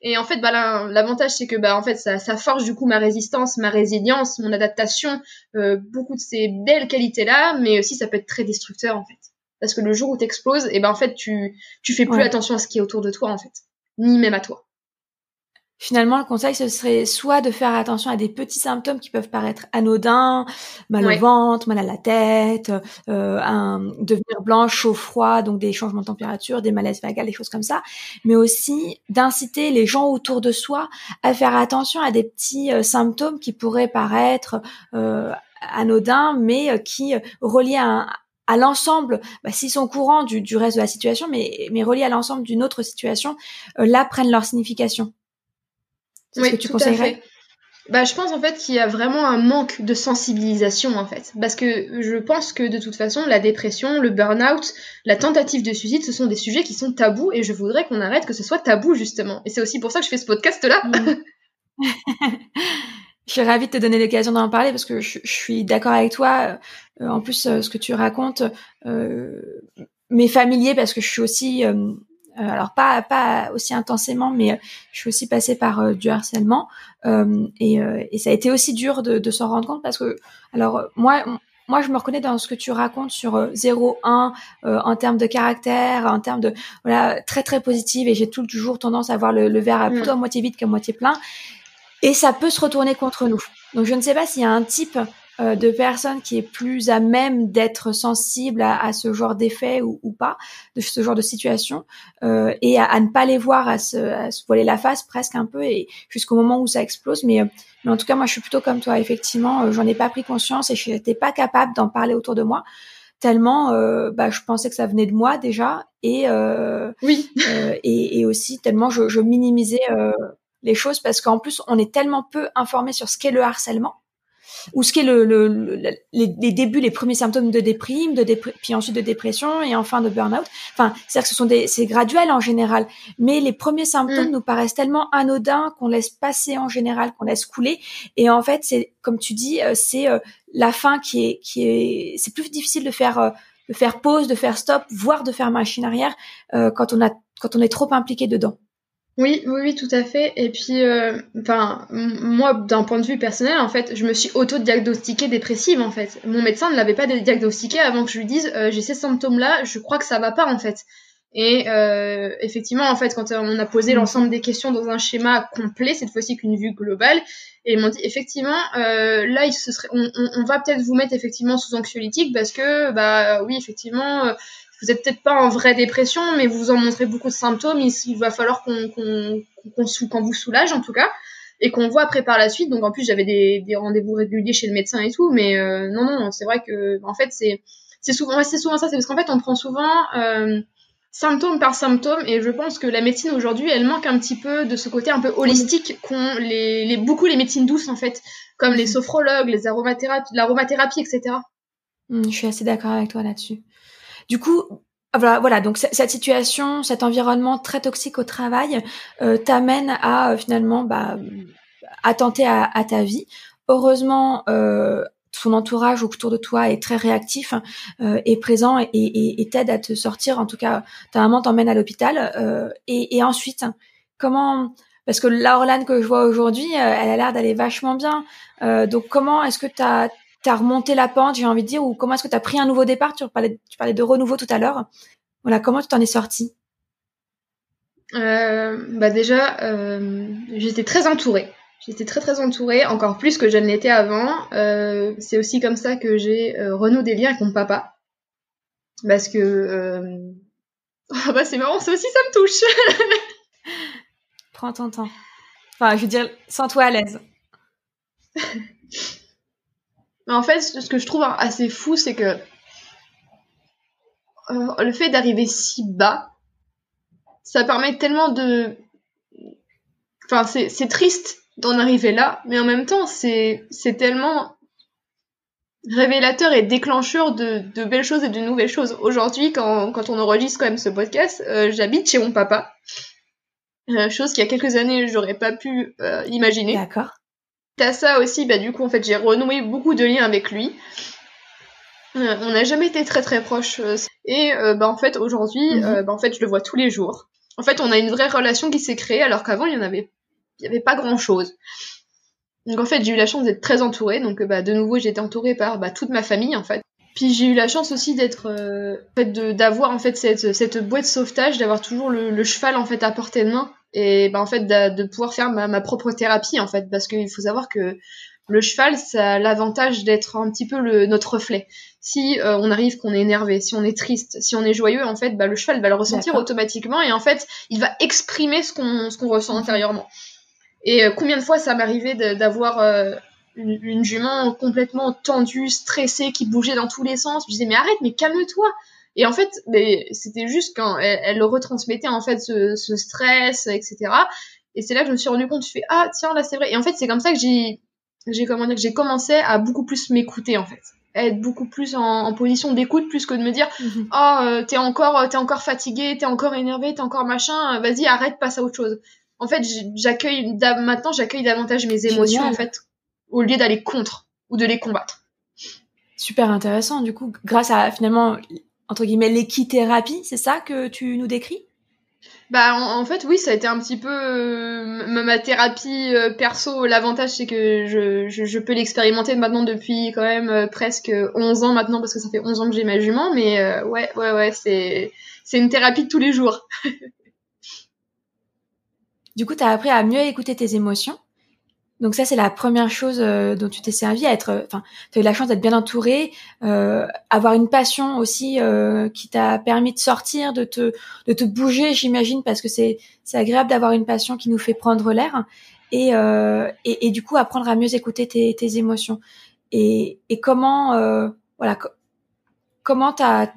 et en fait bah l'avantage c'est que bah en fait ça, ça forge du coup ma résistance ma résilience mon adaptation euh, beaucoup de ces belles qualités là mais aussi ça peut être très destructeur en fait parce que le jour où t'exploses, et eh ben en fait tu tu fais plus attention à ce qui est autour de toi en fait, ni même à toi. Finalement, le conseil, ce serait soit de faire attention à des petits symptômes qui peuvent paraître anodins, mal au ventre, mal à la tête, euh, un devenir blanche, chaud, froid, donc des changements de température, des malaises vagales, des choses comme ça, mais aussi d'inciter les gens autour de soi à faire attention à des petits euh, symptômes qui pourraient paraître euh, anodins, mais euh, qui reliés à un, à l'ensemble, bah, s'ils sont courants du, du, reste de la situation, mais, mais reliés à l'ensemble d'une autre situation, euh, là prennent leur signification. C'est ce que tu conseillerais? bah, je pense en fait qu'il y a vraiment un manque de sensibilisation en fait, parce que je pense que de toute façon la dépression, le burn-out, la tentative de suicide, ce sont des sujets qui sont tabous et je voudrais qu'on arrête que ce soit tabou justement. Et c'est aussi pour ça que je fais ce podcast là. Mm. Je suis ravie de te donner l'occasion d'en parler parce que je, suis d'accord avec toi. Euh, en plus, euh, ce que tu racontes euh, m'est familier parce que je suis aussi, alors pas pas aussi intensément, mais je suis aussi passée par du harcèlement. Et, et, ça a été aussi dur de, de s'en rendre compte parce que, alors moi, moi, je me reconnais dans ce que tu racontes sur 0-1 en termes de caractère, en termes de voilà très très positive et j'ai toujours tendance à voir le, le verre plutôt à moitié vide qu'à moitié plein et ça peut se retourner contre nous. Donc je ne sais pas s'il y a un type euh, de personne qui est plus à même d'être sensible à, ce genre d'effet ou, pas, de ce genre de situation, euh, et à, ne pas les voir, à se, à se, voiler la face presque un peu, et jusqu'au moment où ça explose. Mais, euh, mais en tout cas, moi, je suis plutôt comme toi. Effectivement, j'en ai pas pris conscience et je n'étais pas capable d'en parler autour de moi tellement bah, je pensais que ça venait de moi déjà et oui et, et, aussi tellement je, je minimisais les choses parce qu'en plus on est tellement peu informé sur ce qu'est le harcèlement ou ce qu'est le, le, les, débuts, les premiers symptômes de déprime, de puis ensuite de dépression et enfin de burn-out. Enfin, c'est-à-dire que ce sont des, c'est graduel en général, mais les premiers symptômes mm. nous paraissent tellement anodins qu'on laisse passer en général, qu'on laisse couler. Et en fait, c'est comme tu dis, euh, c'est euh, la fin qui est, qui est, c'est plus difficile de faire, euh, de faire pause, de faire stop, voire de faire machine arrière quand on a, quand on est trop impliqué dedans. Oui, oui, oui, tout à fait. Et puis, euh, enfin, moi, d'un point de vue personnel, en fait, je me suis auto-diagnostiquée dépressive, en fait. Mon médecin ne l'avait pas diagnostiquée avant que je lui dise, euh, j'ai ces symptômes-là, je crois que ça va pas, en fait. Et euh, effectivement, en fait, quand on a posé mmh. l'ensemble des questions dans un schéma complet, cette fois-ci qu'une vue globale, et ils m'ont dit effectivement, là, il se serait, on, on, on va peut-être vous mettre effectivement sous anxiolytique parce que, bah, oui, effectivement vous êtes peut-être pas en vraie dépression, mais vous en montrez beaucoup de symptômes. Il, va falloir qu'on qu'on vous soulage en tout cas et qu'on voit après par la suite. Donc en plus j'avais des, des rendez-vous réguliers chez le médecin et tout, mais euh, non non, c'est vrai que en fait c'est souvent c'est souvent ça, c'est parce qu'en fait on prend souvent euh, symptôme par symptôme et je pense que la médecine aujourd'hui elle manque un petit peu de ce côté un peu holistique qu'ont les, beaucoup les médecines douces en fait, comme les sophrologues, les l'aromathérapie, etc. Mmh, je suis assez d'accord avec toi là-dessus. Du coup, voilà, voilà, donc cette situation, cet environnement très toxique au travail euh, t'amène à euh, finalement bah, attenter à, à, ta vie. Heureusement, euh, ton entourage autour de toi est très réactif, euh, est présent et, et, et t'aide à te sortir. En tout cas, ta maman t'emmène à l'hôpital. Euh, et, et, ensuite, comment Parce que la Orlane que je vois aujourd'hui, elle a l'air d'aller vachement bien. donc, comment est-ce que tu as remonté la pente, j'ai envie de dire, ou comment est-ce que tu as pris un nouveau départ? Tu parlais, tu parlais de renouveau tout à l'heure. Voilà, comment tu t'en es sorti euh, Bah déjà, euh, j'étais très entourée. J'étais très très entourée, encore plus que je ne l'étais avant. Euh, c'est aussi comme ça que j'ai renoué des liens avec mon papa. Parce que... Oh bah c'est marrant, ça aussi ça me touche. Prends ton temps. Enfin, je veux dire, sens-toi à l'aise. Mais en fait, ce que je trouve assez fou, c'est que euh, le fait d'arriver si bas, ça permet tellement de... Enfin, c'est triste d'en arriver là, mais en même temps, c'est tellement révélateur et déclencheur de, de, belles choses et de nouvelles choses. Aujourd'hui, quand, quand on enregistre quand même ce podcast, euh, j'habite chez mon papa. Euh, chose qu'il y a quelques années, j'aurais pas pu imaginer. D'accord. T'as ça aussi, bah du coup en fait j'ai renoué beaucoup de liens avec lui. Euh, on n'a jamais été très très proches. Euh, et euh, bah en fait aujourd'hui, mhm. bah, en fait je le vois tous les jours. En fait on a une vraie relation qui s'est créée alors qu'avant il y en avait, il y avait pas grand chose. Donc en fait j'ai eu la chance d'être très entourée. Donc bah de nouveau j'ai été entourée par bah, toute ma famille en fait. Puis j'ai eu la chance aussi d'être, en fait, d'avoir en fait cette, cette boîte de sauvetage, d'avoir toujours le, le, cheval en fait à portée de main et ben en fait de, pouvoir faire ma, ma, propre thérapie en fait parce qu'il faut savoir que le cheval ça a l'avantage d'être un petit peu le, notre reflet. Si euh, on arrive qu'on est énervé si on est triste si on est joyeux en fait bah, le cheval va le ressentir automatiquement et en fait il va exprimer ce qu'on ce qu'on ressent intérieurement. Et euh, combien de fois ça m'arrivait d'avoir euh, une, une, jument complètement tendue stressée qui bougeait dans tous les sens. Je disais mais arrête mais calme-toi et en fait, mais c'était juste quand elle, elle, retransmettait en fait ce, ce stress, etc. Et c'est là que je me suis rendu compte, je fais ah tiens là c'est vrai. Et en fait c'est comme ça que j'ai j'ai comment dire que j'ai commencé à beaucoup plus m'écouter en fait, être beaucoup plus en, en position d'écoute plus que de me dire mhm. oh euh, t'es encore t'es encore fatigué, t'es encore énervé, t'es encore machin, vas-y arrête passe à autre chose. En fait j'accueille maintenant j'accueille davantage mes émotions en fait au lieu d'aller contre ou de les combattre. Super intéressant du coup grâce à finalement entre guillemets l'équithérapie, c'est ça que tu nous décris? Bah en, fait oui ça a été un petit peu euh, ma, thérapie euh, perso l'avantage c'est que je, je, peux l'expérimenter maintenant depuis quand même euh, presque 11 ans maintenant parce que ça fait 11 ans que j'ai ma jument mais ouais ouais ouais c'est c'est une thérapie de tous les jours. du coup tu as appris à mieux écouter tes émotions? Donc ça, c'est la première chose euh, dont tu t'es servi, à être, euh, enfin, tu as eu la chance d'être bien entouré, euh, avoir une passion aussi euh, qui t'a permis de sortir, de te, de te bouger, j'imagine, parce que c'est, c'est agréable d'avoir une passion qui nous fait prendre l'air et, et, et, du coup apprendre à mieux écouter tes, tes émotions. Et, et comment, voilà, comment t'as,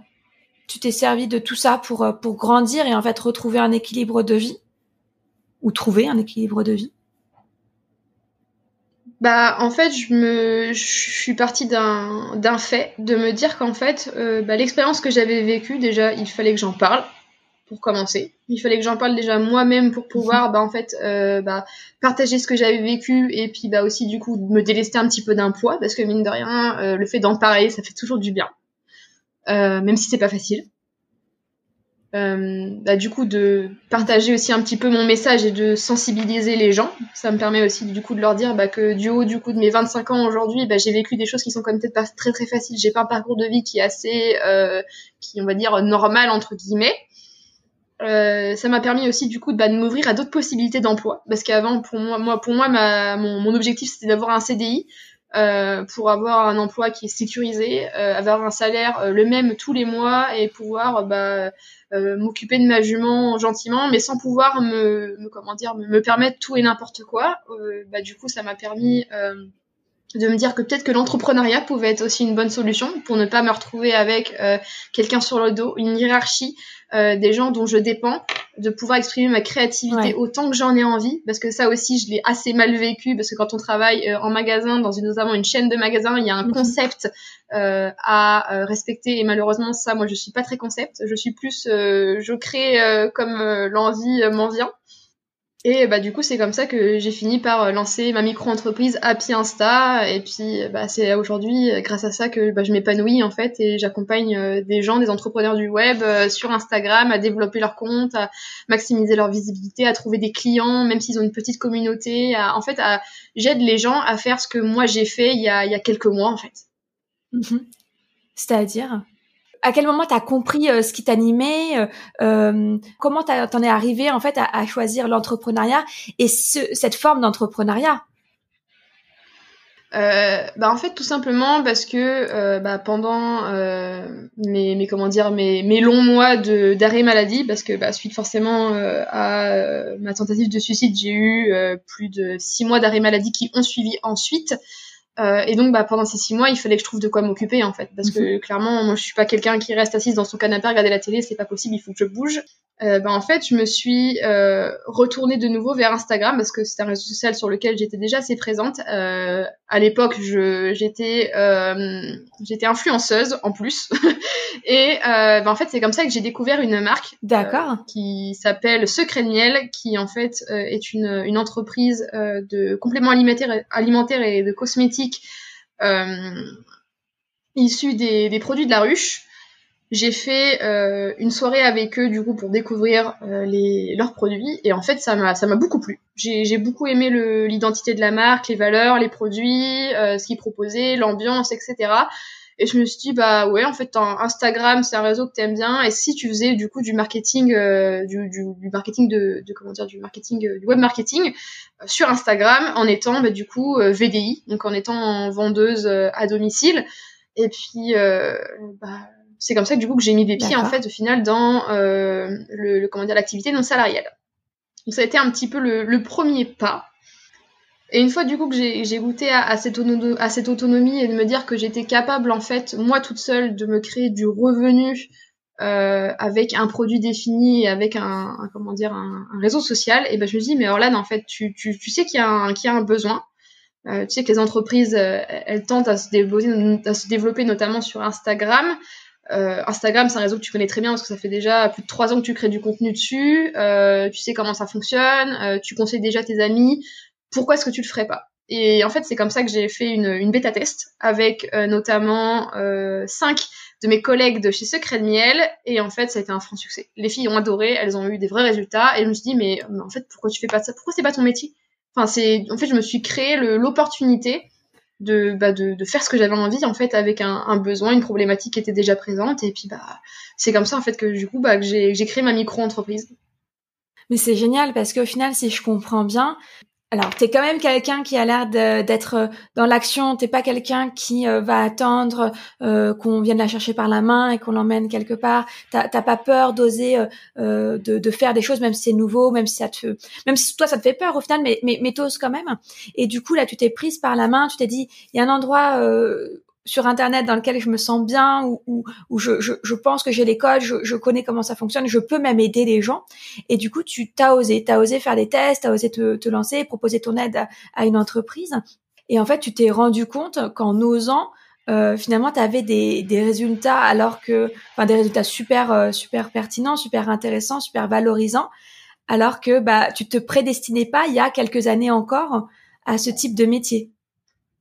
tu t'es servi de tout ça pour pour grandir et en fait retrouver un équilibre de vie ou trouver un équilibre de vie? Bah en fait je me je suis partie d'un d'un fait de me dire qu'en fait euh, bah, l'expérience que j'avais vécue déjà il fallait que j'en parle pour commencer. Il fallait que j'en parle déjà moi-même pour pouvoir bah en fait euh, bah, partager ce que j'avais vécu et puis bah aussi du coup me délester un petit peu d'un poids parce que mine de rien euh, le fait d'en parler ça fait toujours du bien. Même si c'est pas facile euh, bah, du coup de partager aussi un petit peu mon message et de sensibiliser les gens. Ça me permet aussi du coup de leur dire bah, que du haut du coup de mes 25 ans aujourd'hui, bah, j'ai vécu des choses qui sont quand même peut-être pas très très faciles. J'ai pas un parcours de vie qui est assez, euh, qui on va dire normal entre guillemets. Euh, ça m'a permis aussi du coup de, bah, de m'ouvrir à d'autres possibilités d'emploi parce qu'avant pour moi, moi pour moi ma, mon, mon objectif c'était d'avoir un CDI euh, pour avoir un emploi qui est sécurisé, euh, avoir un salaire euh, le même tous les mois et pouvoir bah, m'occuper de ma jument gentiment, mais sans pouvoir me, me comment dire me, me, permettre tout et n'importe quoi. bah, du coup, ça m'a permis de me dire que peut-être que l'entrepreneuriat pouvait être aussi une bonne solution pour ne pas me retrouver avec euh, quelqu'un sur le dos, une hiérarchie, euh, des gens dont je dépends, de pouvoir exprimer ma créativité autant que j'en ai envie, parce que ça aussi je l'ai assez mal vécu, parce que quand on travaille euh, en magasin, dans une, notamment une chaîne de magasins, il y a un mhm. concept à respecter. Et malheureusement ça, moi je suis pas très concept, je suis plus, je crée comme l'envie m'en vient. Et bah du coup c'est comme ça que j'ai fini par euh, lancer ma micro-entreprise Happy Insta et puis bah c'est aujourd'hui euh, grâce à ça que bah, je m'épanouis en fait et j'accompagne euh, des gens, des entrepreneurs du web sur Instagram à développer leur compte, à maximiser leur visibilité, à trouver des clients même s'ils ont une petite communauté, en fait j'aide les gens à faire ce que moi j'ai fait il y a, il y a quelques mois en fait. Mm-hmm. C'est-à-dire? À quel moment tu as compris euh, ce qui t'animait euh, euh Comment t'en es arrivé en fait à, choisir l'entrepreneuriat et cette forme d'entrepreneuriat? Euh, bah en fait tout simplement parce que bah, pendant mes, comment dire mes longs mois de d'arrêt maladie parce que bah, suite forcément à ma tentative de suicide j'ai eu plus de six mois d'arrêt maladie qui ont suivi ensuite euh, et donc, bah, pendant ces six mois, il fallait que je trouve de quoi m'occuper, en fait. Parce que mhm. clairement, moi, je suis pas quelqu'un qui reste assise dans son canapé à regarder la télé, c'est pas possible, il faut que je bouge. Euh, bah, en fait, je me suis euh, retournée de nouveau vers Instagram parce que c'est un réseau social sur lequel j'étais déjà assez présente. Euh, à l'époque, j'étais euh, j'étais influenceuse en plus. et euh, bah, en fait, c'est comme ça que j'ai découvert une marque D'accord. qui s'appelle Secret de Miel, qui en fait est une, une entreprise de compléments alimentaires, alimentaires et de cosmétiques issus des, des produits de la ruche. J'ai fait euh, une soirée avec eux du coup pour découvrir euh, les, leurs produits et en fait ça m'a ça m'a beaucoup plu. J'ai beaucoup aimé l'identité de la marque, les valeurs, les produits, euh, ce qu'ils proposaient, l'ambiance, etc. Et je me suis dit bah ouais en fait Instagram c'est un réseau que t'aimes bien et si tu faisais du coup du marketing du, du, du, marketing de, de, comment dire du marketing du web marketing sur Instagram en étant bah, du coup VDI donc en étant vendeuse à domicile et puis bah c'est comme ça que du coup que j'ai mis des pieds en fait au final dans euh, le, comment dire l'activité non salariale. Donc ça a été un petit peu le, premier pas. Et une fois du coup que j'ai goûté à, cette à, cette autonomie et de me dire que j'étais capable en fait moi toute seule de me créer du revenu euh, avec un produit défini et avec un, comment dire un, réseau social, et ben je me dis mais Orlan en fait tu, tu, tu sais qu'il y a un qu'il y a un besoin. Euh, tu sais que les entreprises, elles tentent à se, développer, à se développer notamment sur Instagram. Euh, Instagram, c'est un réseau que tu connais très bien parce que ça fait déjà plus de trois ans que tu crées du contenu dessus. Euh, tu sais comment ça fonctionne. Euh, tu conseilles déjà tes amis. Pourquoi est-ce que tu le ferais pas? Et en fait, c'est comme ça que j'ai fait une, une bêta test avec notamment cinq de mes collègues de chez Secret de Miel. Et en fait, ça a été un franc succès. Les filles ont adoré. Elles ont eu des vrais résultats. Et je me suis dit, mais, mais en fait, pourquoi tu fais pas ça? Pourquoi c'est pas ton métier? Enfin, c'est en fait, je me suis créé l'opportunité de, bah, de, de, faire ce que j'avais envie en fait avec un, un, besoin, une problématique qui était déjà présente et puis bah c'est comme ça en fait que du coup bah, que j'ai créé ma micro-entreprise. Mais c'est génial parce qu'au final, si je comprends bien, alors, t'es quand même quelqu'un qui a l'air d'être euh, dans l'action. T'es pas quelqu'un qui euh, va attendre euh, qu'on vienne la chercher par la main et qu'on l'emmène quelque part. T'as pas peur d'oser de, faire des choses, même si c'est nouveau, même si ça te, même si toi ça te fait peur au final, mais mais, mais t'oses quand même. Et du coup là, tu t'es prise par la main. Tu t'es dit, il y a un endroit sur internet dans lequel je me sens bien ou où, je, je, je, pense que j'ai les codes, je, je, connais comment ça fonctionne, je peux même aider les gens. Et du coup, tu t'as osé, t'as osé faire des tests, t'as osé te, te, lancer, proposer ton aide à, une entreprise. Et en fait, tu t'es rendu compte qu'en osant, euh, finalement, tu avais des, des résultats alors que, des résultats super, euh, super pertinents, super intéressants, super valorisants, alors que bah, tu te prédestinais pas il y a quelques années encore à ce type de métier.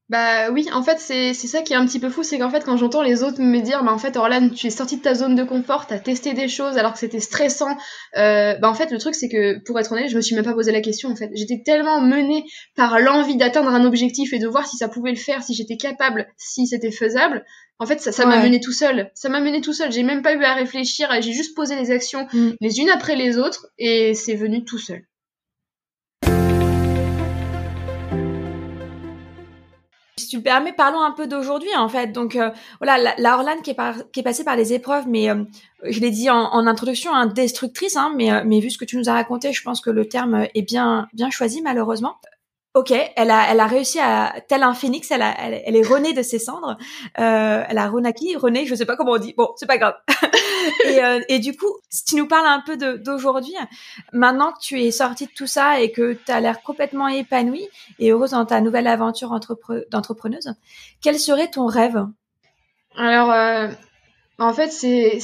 Bah oui, en fait, c'est ça qui est un petit peu fou, c'est qu'en fait, quand j'entends les autres me dire, bah en fait, Orlan, tu es sorti de ta zone de confort, t'as testé des choses alors que c'était stressant, euh, bah en fait, le truc, c'est que, pour être honnête, je me suis même pas posé la question, en fait. J'étais tellement menée par l'envie d'atteindre un objectif et de voir si ça pouvait le faire, si j'étais capable, si c'était faisable. En fait, ça ça m'a mené tout seul. Ça m'a mené tout seul. J'ai même pas eu à réfléchir, j'ai juste posé les actions mm. les unes après les autres et c'est venu tout seul. Si tu le permets, parlons un peu d'aujourd'hui en fait. Donc euh, voilà, la, la Orlane qui est, qui est passée par les épreuves, mais euh, je l'ai dit en, introduction, hein, destructrice, hein, mais, euh, mais vu ce que tu nous as raconté, je pense que le terme est bien, bien choisi malheureusement. Ok, elle a, elle a réussi à, tel un phénix, elle, a, elle, est renée de ses cendres. Euh, elle a renaki, renée, je sais pas comment on dit. Bon, c'est pas grave. et, euh, et, du coup, si tu nous parles un peu d'aujourd'hui, maintenant que tu es sortie de tout ça et que tu as l'air complètement épanouie et heureuse dans ta nouvelle aventure d'entrepreneuse, quel serait ton rêve? Alors, euh, en fait, c'est,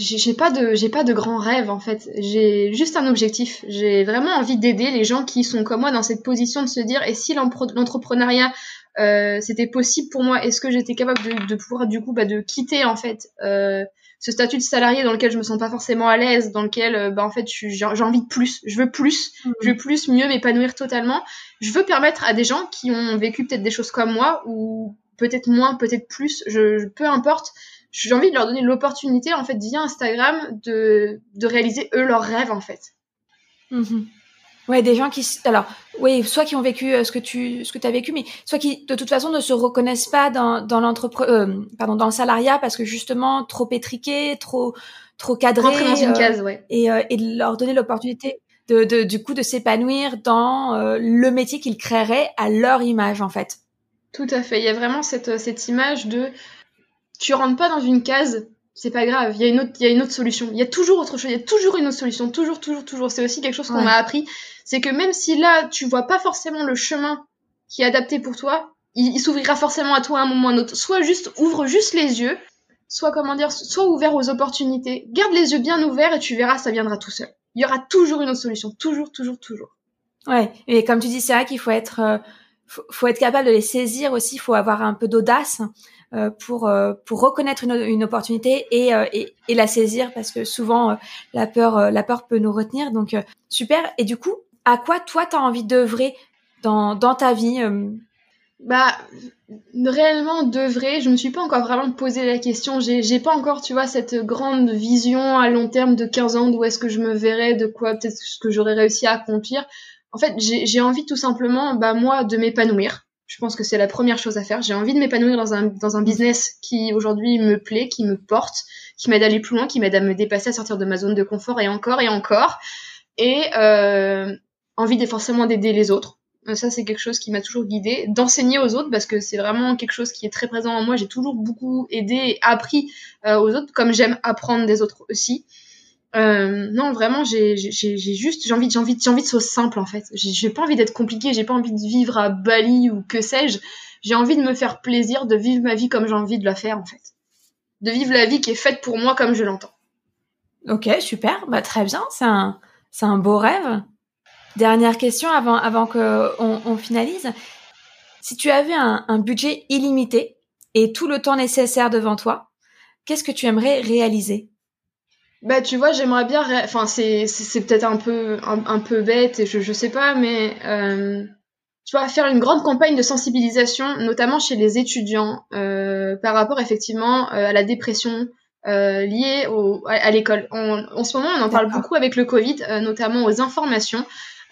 j'ai pas de, de grands rêves en fait. J'ai juste un objectif. J'ai vraiment envie d'aider les gens qui sont comme moi dans cette position de se dire et si l'entrepreneuriat euh, c'était possible pour moi, est-ce que j'étais capable de, de, pouvoir du coup bah, de quitter en fait euh, ce statut de salarié dans lequel je me sens pas forcément à l'aise, dans lequel euh, bah en fait j'ai envie de plus, je veux plus, mmh. je veux plus, mieux m'épanouir totalement. Je veux permettre à des gens qui ont vécu peut-être des choses comme moi ou peut-être moins, peut-être plus, je, peu importe j'ai envie de leur donner l'opportunité en fait via Instagram de, de réaliser eux leurs rêves en fait. Mhm. Ouais, des gens qui alors oui, soit qui ont vécu euh, ce que tu ce que as vécu mais soit qui de toute façon ne se reconnaissent pas dans dans l'entreprise euh, pardon, dans le salariat parce que justement trop étriqué, trop trop cadré dans une euh, case, ouais. et et de leur donner l'opportunité de, de, du coup de s'épanouir dans le métier qu'ils créeraient à leur image en fait. Tout à fait, il y a vraiment cette cette image de tu rentres pas dans une case, c'est pas grave, il y a une autre, il y a une autre solution. Il y a toujours autre chose, il y a toujours une autre solution, toujours, toujours, toujours. C'est aussi quelque chose qu'on m'a appris, c'est que même si là tu vois pas forcément le chemin qui est adapté pour toi, il, s'ouvrira forcément à toi à un moment ou à un autre. Soit juste ouvre juste les yeux, soit comment dire, soit ouvert aux opportunités. Garde les yeux bien ouverts et tu verras, ça viendra tout seul. Il y aura toujours une autre solution, toujours, toujours, toujours. Ouais, et comme tu dis, c'est vrai qu'il faut être, euh, faut, faut, être capable de les saisir aussi. Il faut avoir un peu d'audace. Euh, pour euh, pour reconnaître une, une opportunité et, euh, et, et la saisir parce que souvent la peur la peur peut nous retenir. Donc super. Et du coup à quoi toi tu as envie d'œuvrer dans dans ta vie bah réellement d'œuvrer je me suis pas encore vraiment posé la question. J'ai j'ai pas encore tu vois cette grande vision à long terme de 15 ans d'où est-ce que je me verrais de quoi peut-être ce que j'aurais réussi à accomplir. En fait j'ai envie tout simplement bah moi de m'épanouir je pense que c'est la première chose à faire. J'ai envie de m'épanouir dans un, dans un business qui aujourd'hui me plaît, qui me porte, qui m'aide à aller plus loin, qui m'aide à me dépasser, à sortir de ma zone de confort et encore et encore. Et euh, envie de, forcément d'aider les autres. Euh, ça, c'est quelque chose qui m'a toujours guidée. D'enseigner aux autres, parce que c'est vraiment quelque chose qui est très présent en moi. J'ai toujours beaucoup aidé et appris euh, aux autres, comme j'aime apprendre des autres aussi. Euh, non, vraiment, j'ai juste, j'ai envie, j'ai envie, j'ai envie de choses simples en fait. J'ai pas envie d'être compliqué, j'ai pas envie de vivre à Bali ou que sais-je. J'ai envie de me faire plaisir, de vivre ma vie comme j'ai envie de la faire en fait. De vivre la vie qui est faite pour moi comme je l'entends. Ok, super, bah très bien, c'est un, c'est un beau rêve. Dernière question avant, avant qu'on on finalise. Si tu avais un, un budget illimité et tout le temps nécessaire devant toi, qu'est-ce que tu aimerais réaliser? Bah tu vois, j'aimerais bien, enfin c'est c'est peut-être un peu un, peu bête et je je sais pas, mais euh, tu vois faire une grande campagne de sensibilisation, notamment chez les étudiants, euh, par rapport effectivement euh, à la dépression euh, liée au, à, l'école. En ce moment, on en parle beaucoup avec le Covid, euh, notamment aux informations.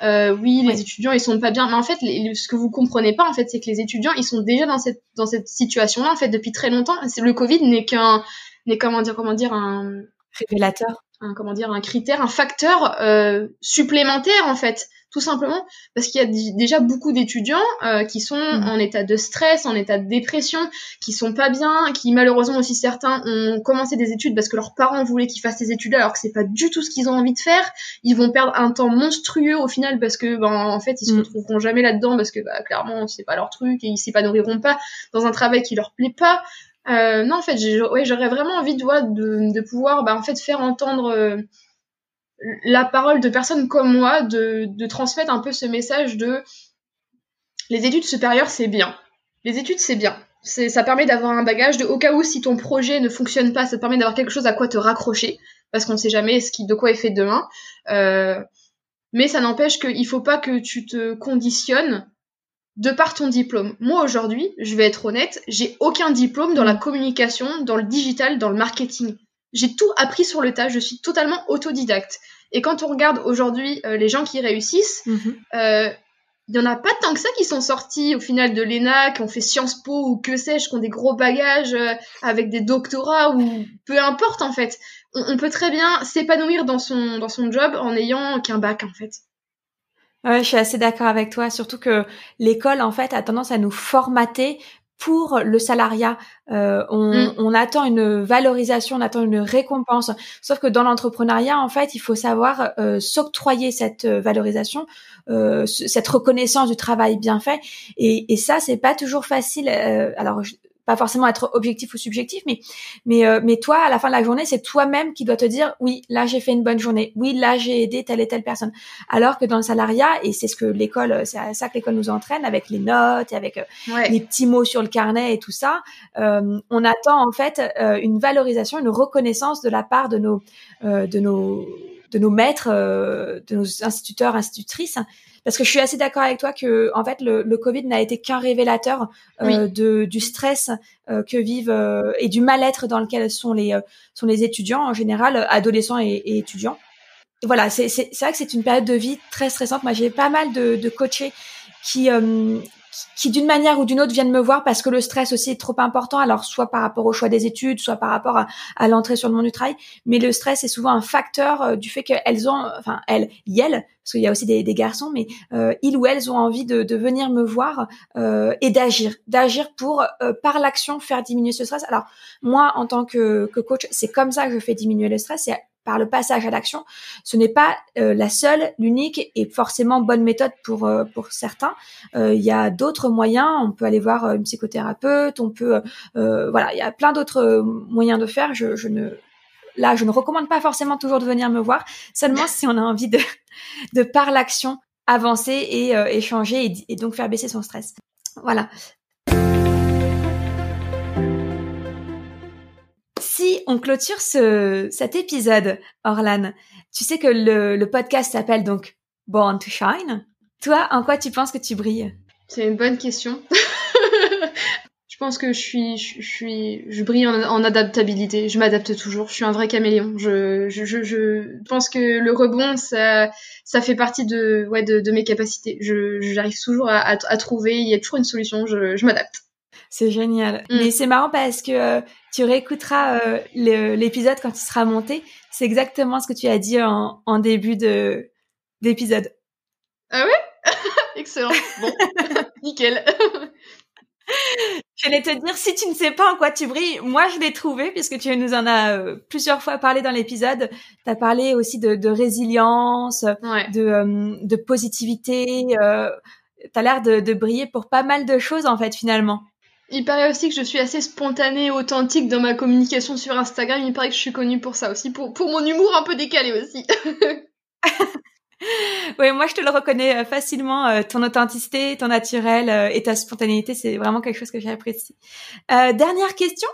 Euh, oui, les étudiants ils sont pas bien, mais en fait, ce que vous comprenez pas en fait, c'est que les étudiants ils sont déjà dans cette dans cette situation-là en fait depuis très longtemps. C'est le Covid n'est qu'un n'est comment dire comment dire un révélateur un comment dire un critère un facteur euh, supplémentaire en fait tout simplement parce qu'il y a déjà beaucoup d'étudiants euh, qui sont mm. en état de stress, en état de dépression, qui sont pas bien, qui malheureusement aussi certains ont commencé des études parce que leurs parents voulaient qu'ils fassent ces études-là alors que c'est pas du tout ce qu'ils ont envie de faire. Ils vont perdre un temps monstrueux au final parce que ben en fait ils se mm. retrouveront jamais là-dedans parce que bah, clairement c'est pas leur truc et ils s'épanouiront pas dans un travail qui leur plaît pas. Euh, non, en fait, j'aurais vraiment envie de, pouvoir bah, en fait, faire entendre euh, la parole de personnes comme moi, de, transmettre un peu ce message de les études supérieures, c'est bien. Les études, c'est bien. Ça permet d'avoir un bagage de, au cas où si ton projet ne fonctionne pas, ça permet d'avoir quelque chose à quoi te raccrocher, parce qu'on ne sait jamais ce qui, de quoi est fait demain. Euh, mais ça n'empêche qu'il faut pas que tu te conditionnes de par ton diplôme. Moi aujourd'hui, je vais être honnête, j'ai aucun diplôme dans la communication, dans le digital, dans le marketing. J'ai tout appris sur le tas, je suis totalement autodidacte. Et quand on regarde aujourd'hui euh, les gens qui réussissent, mhm. euh, il y en a pas tant que ça qui sont sortis au final de l'ENA, qui ont fait Sciences Po ou que sais-je, qui ont des gros bagages euh, avec des doctorats ou peu importe en fait. On, on peut très bien s'épanouir dans son, dans son job en ayant qu'un bac en fait. Ouais, je suis assez d'accord avec toi, surtout que l'école en fait a tendance à nous formater pour le salariat. Euh, on, mm. on, attend une valorisation, on attend une récompense. Sauf que dans l'entrepreneuriat, en fait, il faut savoir euh, s'octroyer cette valorisation, euh, cette reconnaissance du travail bien fait. Et, et ça, c'est pas toujours facile. Euh, alors, pas forcément être objectif ou subjectif, mais mais euh, mais toi, à la fin de la journée, c'est toi-même qui dois te dire oui, là j'ai fait une bonne journée, oui, là j'ai aidé telle et telle personne. Alors que dans le salariat, et c'est ce que l'école, c'est à ça que l'école nous entraîne, avec les notes et avec euh, les petits mots sur le carnet et tout ça, euh, on attend en fait une valorisation, une reconnaissance de la part de nos de nos de nos maîtres, de nos instituteurs, institutrices parce que je suis assez d'accord avec toi que en fait le, le Covid n'a été qu'un révélateur euh, de du stress euh, que vivent euh, et du mal-être dans lequel sont les sont les étudiants en général, adolescents et, et étudiants. voilà, c'est c'est vrai que c'est une période de vie très stressante. Moi, j'ai pas mal de, de coachés qui qui d'une manière ou d'une autre viennent me voir parce que le stress aussi est trop important. Alors soit par rapport au choix des études, soit par rapport à, l'entrée sur le monde du travail. Mais le stress est souvent un facteur euh, du fait qu'elles ont, enfin elles, elles, parce qu'il y a aussi des, garçons, mais euh, ils ou elles ont envie de, de venir me voir euh, et d'agir, d'agir pour par l'action faire diminuer ce stress. Alors moi en tant que, que coach, c'est comme ça que je fais diminuer le stress. Par le passage à l'action. Ce n'est pas euh, la seule, l'unique et forcément bonne méthode pour euh, pour certains. Euh, il y a d'autres moyens. On peut aller voir une psychothérapeute. On peut voilà, il y a plein d'autres moyens de faire. Je, ne là, je ne recommande pas forcément toujours de venir me voir. Seulement si on a envie de de par l'action avancer et échanger et donc faire baisser son stress. Voilà. On clôture ce, cet épisode, Orlan, tu sais que le, podcast s'appelle donc Born to Shine. Toi, en quoi tu penses que tu brilles? C'est une bonne question. je pense que je suis, je, suis, je brille en, adaptabilité. Je m'adapte toujours. Je suis un vrai caméléon. Je, pense que le rebond, ça, ça fait partie de, ouais, de, mes capacités. J'arrive toujours à, trouver. Il y a toujours une solution. Je m'adapte. C'est génial. Mm. Mais c'est marrant parce que euh, tu réécouteras euh, l'épisode quand il sera monté. C'est exactement ce que tu as dit en, en début de d'épisode. Ah ouais? Excellent. Bon, nickel. J'allais te dire, si tu ne sais pas en quoi tu brilles, moi je l'ai trouvé puisque tu nous en as euh, plusieurs fois parlé dans l'épisode. Tu as parlé aussi de, de résilience, de, de positivité. Euh, tu as l'air de, de briller pour pas mal de choses en fait finalement. Il paraît aussi que je suis assez spontanée et authentique dans ma communication sur Instagram. Il paraît que je suis connue pour ça aussi, pour, mon humour un peu décalé aussi. oui, moi je te le reconnais euh, facilement. Euh, ton authenticité, ton naturel euh, et ta spontanéité, c'est vraiment quelque chose que j'apprécie. Dernière question.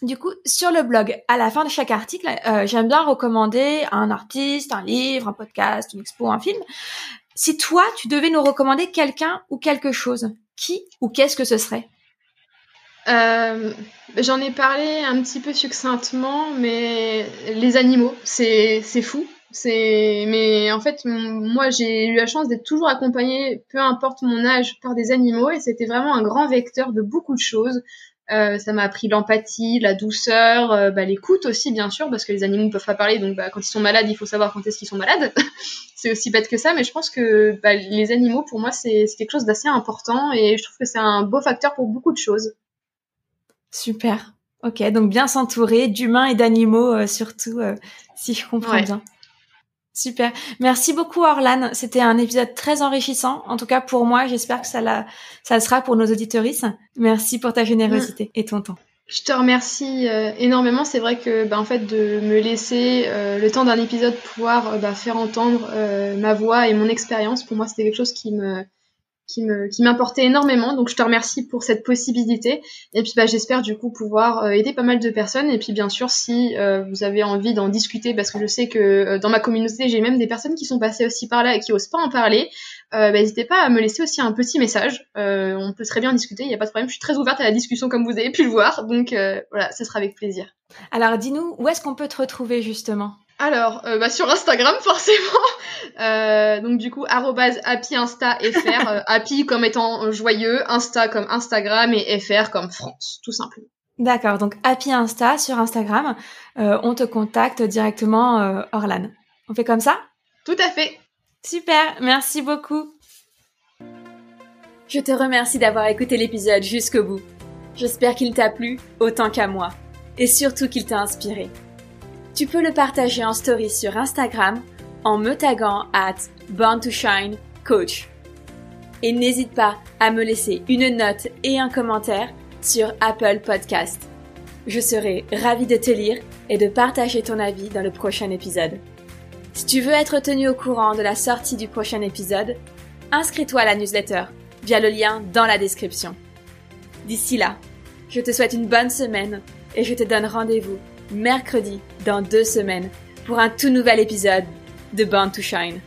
Du coup, sur le blog, à la fin de chaque article, j'aime bien recommander un artiste, un livre, un podcast, une expo, un film. Si toi, tu devais nous recommander quelqu'un ou quelque chose, qui ou qu'est-ce que ce serait? Euh, J'en ai parlé un petit peu succinctement, mais les animaux, c'est fou. Mais en fait, moi, j'ai eu la chance d'être toujours accompagnée, peu importe mon âge, par des animaux, et c'était vraiment un grand vecteur de beaucoup de choses. Euh, ça m'a appris l'empathie, la douceur, euh, bah, l'écoute aussi bien sûr, parce que les animaux ne peuvent pas parler, donc bah, quand ils sont malades, il faut savoir quand est-ce qu'ils sont malades. c'est aussi bête que ça, mais je pense que bah, les animaux, pour moi, c'est quelque chose d'assez important et je trouve que c'est un beau facteur pour beaucoup de choses. Super. Ok, donc bien s'entourer d'humains et d'animaux euh, surtout, si je comprends bien. Super. Merci beaucoup Orlan. C'était un épisode très enrichissant. En tout cas pour moi, j'espère que ça, la, ça sera pour nos auditoristes. Merci pour ta générosité et ton temps. Je te remercie euh, énormément. C'est vrai que bah, en fait de me laisser euh, le temps d'un épisode pouvoir euh, bah, faire entendre ma voix et mon expérience, pour moi c'était quelque chose qui me qui me qui m'importait énormément. Donc je te remercie pour cette possibilité. Et puis bah j'espère du coup pouvoir euh, aider pas mal de personnes. Et puis bien sûr si euh, vous avez envie d'en discuter, parce que je sais que euh, dans ma communauté j'ai même des personnes qui sont passées aussi par là et qui osent pas en parler. Bah, n'hésitez pas à me laisser aussi un petit message. on peut très bien discuter, il n'y a pas de problème. Je suis très ouverte à la discussion comme vous avez pu le voir. Donc voilà, ce sera avec plaisir. Alors dis-nous où est-ce qu'on peut te retrouver justement? Alors, euh, bah, sur Instagram forcément. Euh, donc du coup, @happyinsta_fr, euh, happy comme étant joyeux, Insta comme Instagram et fr comme France, tout simplement. D'accord, donc Happy Insta sur Instagram, on te contacte directement Orlan. On fait comme ça? Tout à fait. Super, merci beaucoup. Je te remercie d'avoir écouté l'épisode jusqu'au bout. J'espère qu'il t'a plu autant qu'à moi, et surtout qu'il t'a inspiré tu peux le partager en story sur Instagram en me taguant at Born to Shine Coach. Et n'hésite pas à me laisser une note et un commentaire sur Apple Podcast. Je serai ravie de te lire et de partager ton avis dans le prochain épisode. Si tu veux être tenu au courant de la sortie du prochain épisode, inscris-toi à la newsletter via le lien dans la description. D'ici là, je te souhaite une bonne semaine et je te donne rendez-vous mercredi dans deux semaines pour un tout nouvel épisode de Born to Shine.